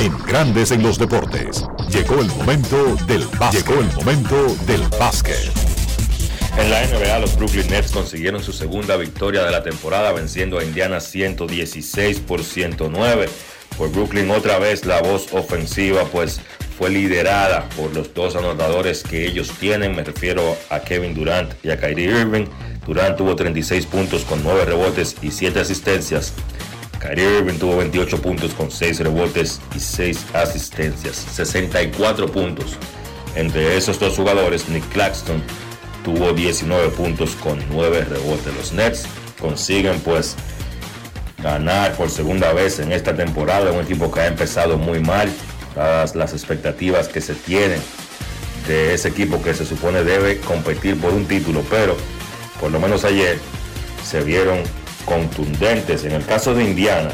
[SPEAKER 2] En Grandes en los Deportes. Llegó el momento del básquet. Llegó el momento del básquet.
[SPEAKER 39] En la NBA, los Brooklyn Nets consiguieron su segunda victoria de la temporada venciendo a Indiana 116 por 109. Por Brooklyn otra vez la voz ofensiva pues fue liderada por los dos anotadores que ellos tienen. Me refiero a Kevin Durant y a Kyrie Irving. Durant tuvo 36 puntos con 9 rebotes y 7 asistencias. Kyrie Irving tuvo 28 puntos con 6 rebotes y 6 asistencias. 64 puntos. Entre esos dos jugadores, Nick Claxton tuvo 19 puntos con 9 rebotes. Los Nets consiguen pues ganar por segunda vez en esta temporada. Un equipo que ha empezado muy mal, dadas las expectativas que se tienen de ese equipo que se supone debe competir por un título, pero por lo menos ayer se vieron contundentes. En el caso de Indiana,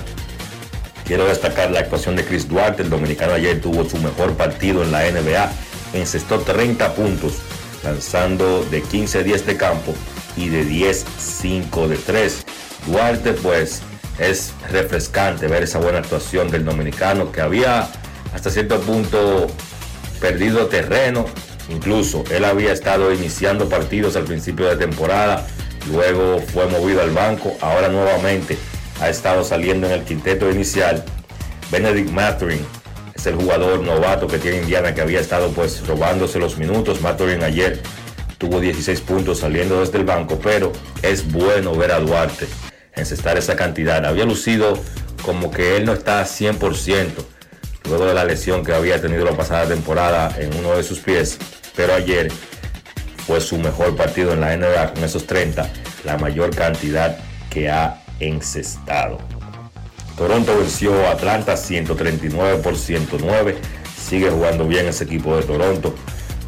[SPEAKER 39] quiero destacar la actuación de Chris Duarte. El dominicano ayer tuvo su mejor partido en la NBA. Encestó 30 puntos, lanzando de 15-10 de campo y de 10-5 de 3. Duarte, pues, es refrescante ver esa buena actuación del dominicano que había hasta cierto punto perdido terreno. Incluso él había estado iniciando partidos al principio de temporada luego fue movido al banco, ahora nuevamente ha estado saliendo en el quinteto inicial. Benedict Mathurin es el jugador novato que tiene Indiana que había estado pues robándose los minutos. Mathurin ayer tuvo 16 puntos saliendo desde el banco, pero es bueno ver a Duarte encestar esa cantidad. Había lucido como que él no está 100% luego de la lesión que había tenido la pasada temporada en uno de sus pies, pero ayer fue su mejor partido en la NBA con esos 30, la mayor cantidad que ha encestado. Toronto venció a Atlanta 139 por 109. Sigue jugando bien ese equipo de Toronto,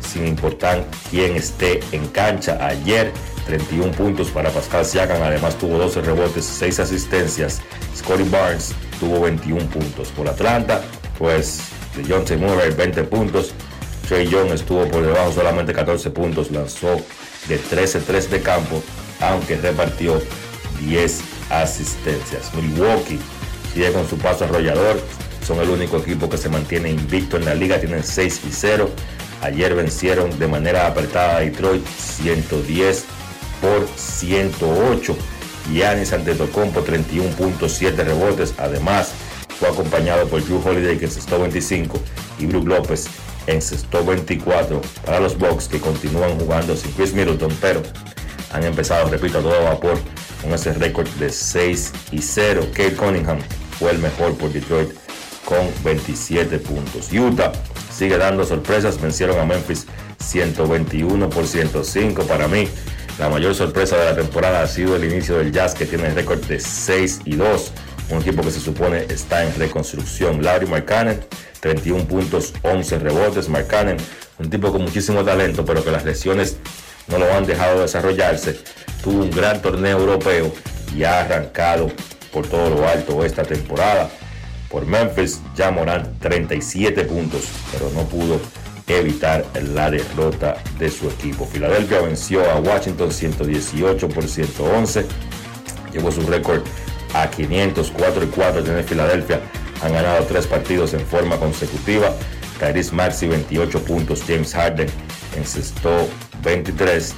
[SPEAKER 39] sin importar quién esté en cancha. Ayer 31 puntos para Pascal Siakam, además tuvo 12 rebotes, 6 asistencias. Scotty Barnes tuvo 21 puntos. Por Atlanta, pues de John Murray 20 puntos, Trey Young estuvo por debajo solamente 14 puntos, lanzó de 13-3 de campo, aunque repartió 10 asistencias. Milwaukee sigue con su paso arrollador, son el único equipo que se mantiene invicto en la liga, tienen 6 y 0. Ayer vencieron de manera apretada a Detroit 110 por 108. Giannis Antetokounmpo 31.7 rebotes, además fue acompañado por Drew Holiday que encestó 25 y Brook López encestó 24 para los Bucks que continúan jugando sin Chris Middleton, pero han empezado, repito, a todo vapor con ese récord de 6 y 0. Kate Cunningham fue el mejor por Detroit con 27 puntos. Utah sigue dando sorpresas, vencieron a Memphis 121 por 105. Para mí, la mayor sorpresa de la temporada ha sido el inicio del Jazz que tiene el récord de 6 y 2. Un equipo que se supone está en reconstrucción. Larry Markkanen 31 puntos, 11 rebotes. Mark Cannon, un tipo con muchísimo talento, pero que las lesiones no lo han dejado desarrollarse. Tuvo un gran torneo europeo y ha arrancado por todo lo alto esta temporada. Por Memphis, ya Morán 37 puntos, pero no pudo evitar la derrota de su equipo. Filadelfia venció a Washington 118 por 111. Llevó su récord a 504 y 4 tiene Filadelfia han ganado tres partidos en forma consecutiva. Tyrese Maxi 28 puntos, James Harden encestó 23.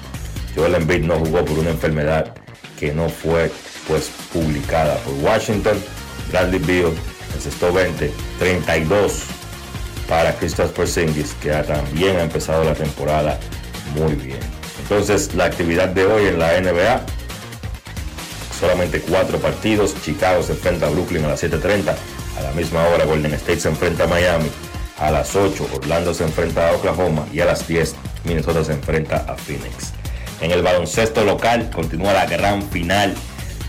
[SPEAKER 39] Joel Embiid no jugó por una enfermedad que no fue pues publicada por Washington. Bradley Beal encestó 20, 32 para Christopher Porzingis que también ha empezado la temporada muy bien. Entonces, la actividad de hoy en la NBA, solamente cuatro partidos. Chicago se enfrenta a Brooklyn a las 7.30. A la misma hora, Golden State se enfrenta a Miami. A las 8, Orlando se enfrenta a Oklahoma. Y a las 10, Minnesota se enfrenta a Phoenix. En el baloncesto local continúa la gran final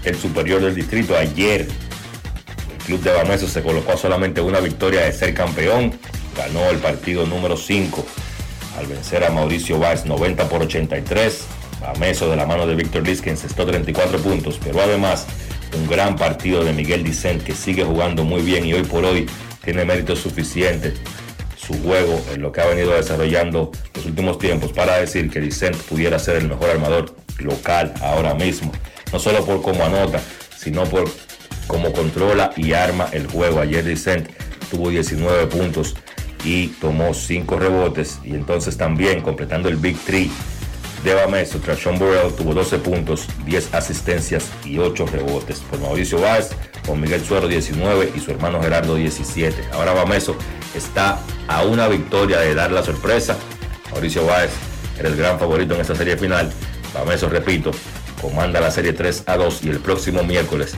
[SPEAKER 39] del Superior del Distrito. Ayer, el club de Bameso se colocó solamente una victoria de ser campeón. Ganó el partido número 5 al vencer a Mauricio Valls 90 por 83. Bameso de la mano de Víctor Liz que encestó 34 puntos, pero además un gran partido de Miguel Dicent que sigue jugando muy bien y hoy por hoy tiene méritos suficientes su juego en lo que ha venido desarrollando los últimos tiempos para decir que Dicent pudiera ser el mejor armador local ahora mismo. No solo por cómo anota, sino por cómo controla y arma el juego. Ayer Dicent tuvo 19 puntos y tomó 5 rebotes y entonces también completando el Big Three de Bameso, Trashon Burrell tuvo 12 puntos, 10 asistencias y 8 rebotes. Por Mauricio Báez, con Miguel Suero 19 y su hermano Gerardo 17. Ahora Bameso está a una victoria de dar la sorpresa. Mauricio Báez era el gran favorito en esta serie final. Bameso, repito, comanda la serie 3 a 2 y el próximo miércoles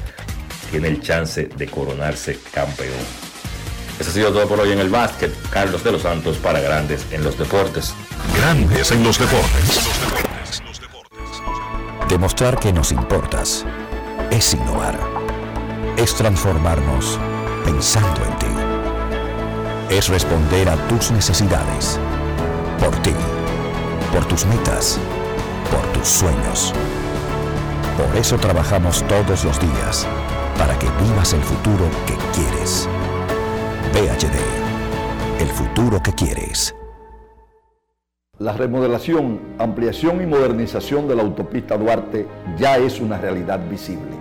[SPEAKER 39] tiene el chance de coronarse campeón. Eso ha sido todo por hoy en el básquet. Carlos de los Santos para Grandes en los Deportes.
[SPEAKER 2] Grandes en los deportes.
[SPEAKER 18] Demostrar que nos importas es innovar. Es transformarnos pensando en ti. Es responder a tus necesidades. Por ti. Por tus metas. Por tus sueños. Por eso trabajamos todos los días. Para que vivas el futuro que quieres. PHD. El futuro que quieres.
[SPEAKER 20] La remodelación, ampliación y modernización de la autopista Duarte ya es una realidad visible.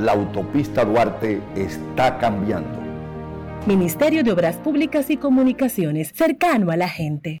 [SPEAKER 20] La autopista Duarte está cambiando.
[SPEAKER 37] Ministerio de Obras Públicas y Comunicaciones, cercano a la gente.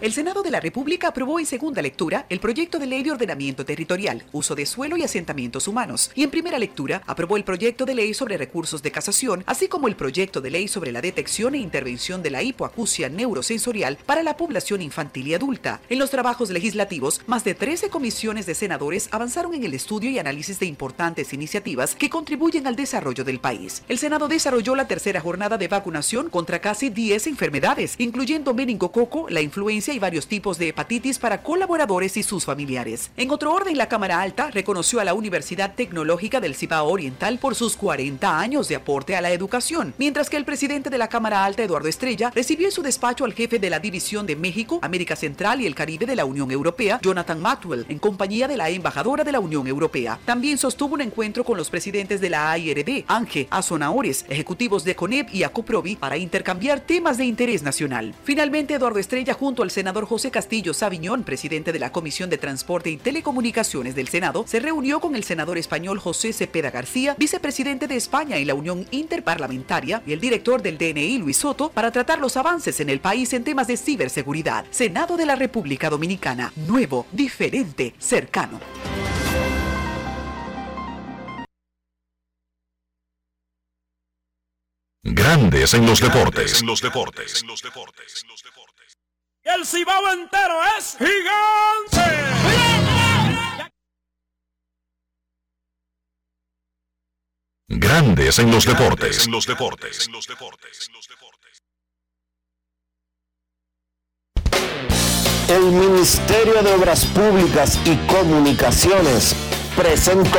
[SPEAKER 38] El Senado de la República aprobó en segunda lectura el proyecto de ley de ordenamiento territorial, uso de suelo y asentamientos humanos, y en primera lectura aprobó el proyecto de ley sobre recursos de casación, así como el proyecto de ley sobre la detección e intervención de la hipoacusia neurosensorial para la población infantil y adulta. En los trabajos legislativos, más de 13 comisiones de senadores avanzaron en el estudio y análisis de importantes iniciativas que contribuyen al desarrollo del país. El Senado desarrolló la tercera jornada de vacunación contra casi 10 enfermedades, incluyendo meningococo, la influencia y varios tipos de hepatitis para colaboradores y sus familiares. En otro orden, la Cámara Alta reconoció a la Universidad Tecnológica del Cibao Oriental por sus 40 años de aporte a la educación, mientras que el presidente de la Cámara Alta, Eduardo Estrella, recibió en su despacho al jefe de la División de México, América Central y el Caribe de la Unión Europea, Jonathan Matwell, en compañía de la embajadora de la Unión Europea. También sostuvo un encuentro con los presidentes de la AIRD, Ángel Azonaores, ejecutivos de CONEP y ACOPROVI para intercambiar temas de interés nacional. Finalmente, Eduardo Estrella, junto al senador José Castillo Sabiñón, presidente de la Comisión de Transporte y Telecomunicaciones del Senado, se reunió con el senador español José Cepeda García, vicepresidente de España y la Unión Interparlamentaria, y el director del DNI, Luis Soto, para tratar los avances en el país en temas de ciberseguridad. Senado de la República Dominicana, nuevo, diferente, cercano.
[SPEAKER 2] Grandes en los deportes.
[SPEAKER 40] El Cibao entero es gigante.
[SPEAKER 2] Grandes en los deportes.
[SPEAKER 41] En los deportes.
[SPEAKER 1] El Ministerio de Obras Públicas y Comunicaciones presentó.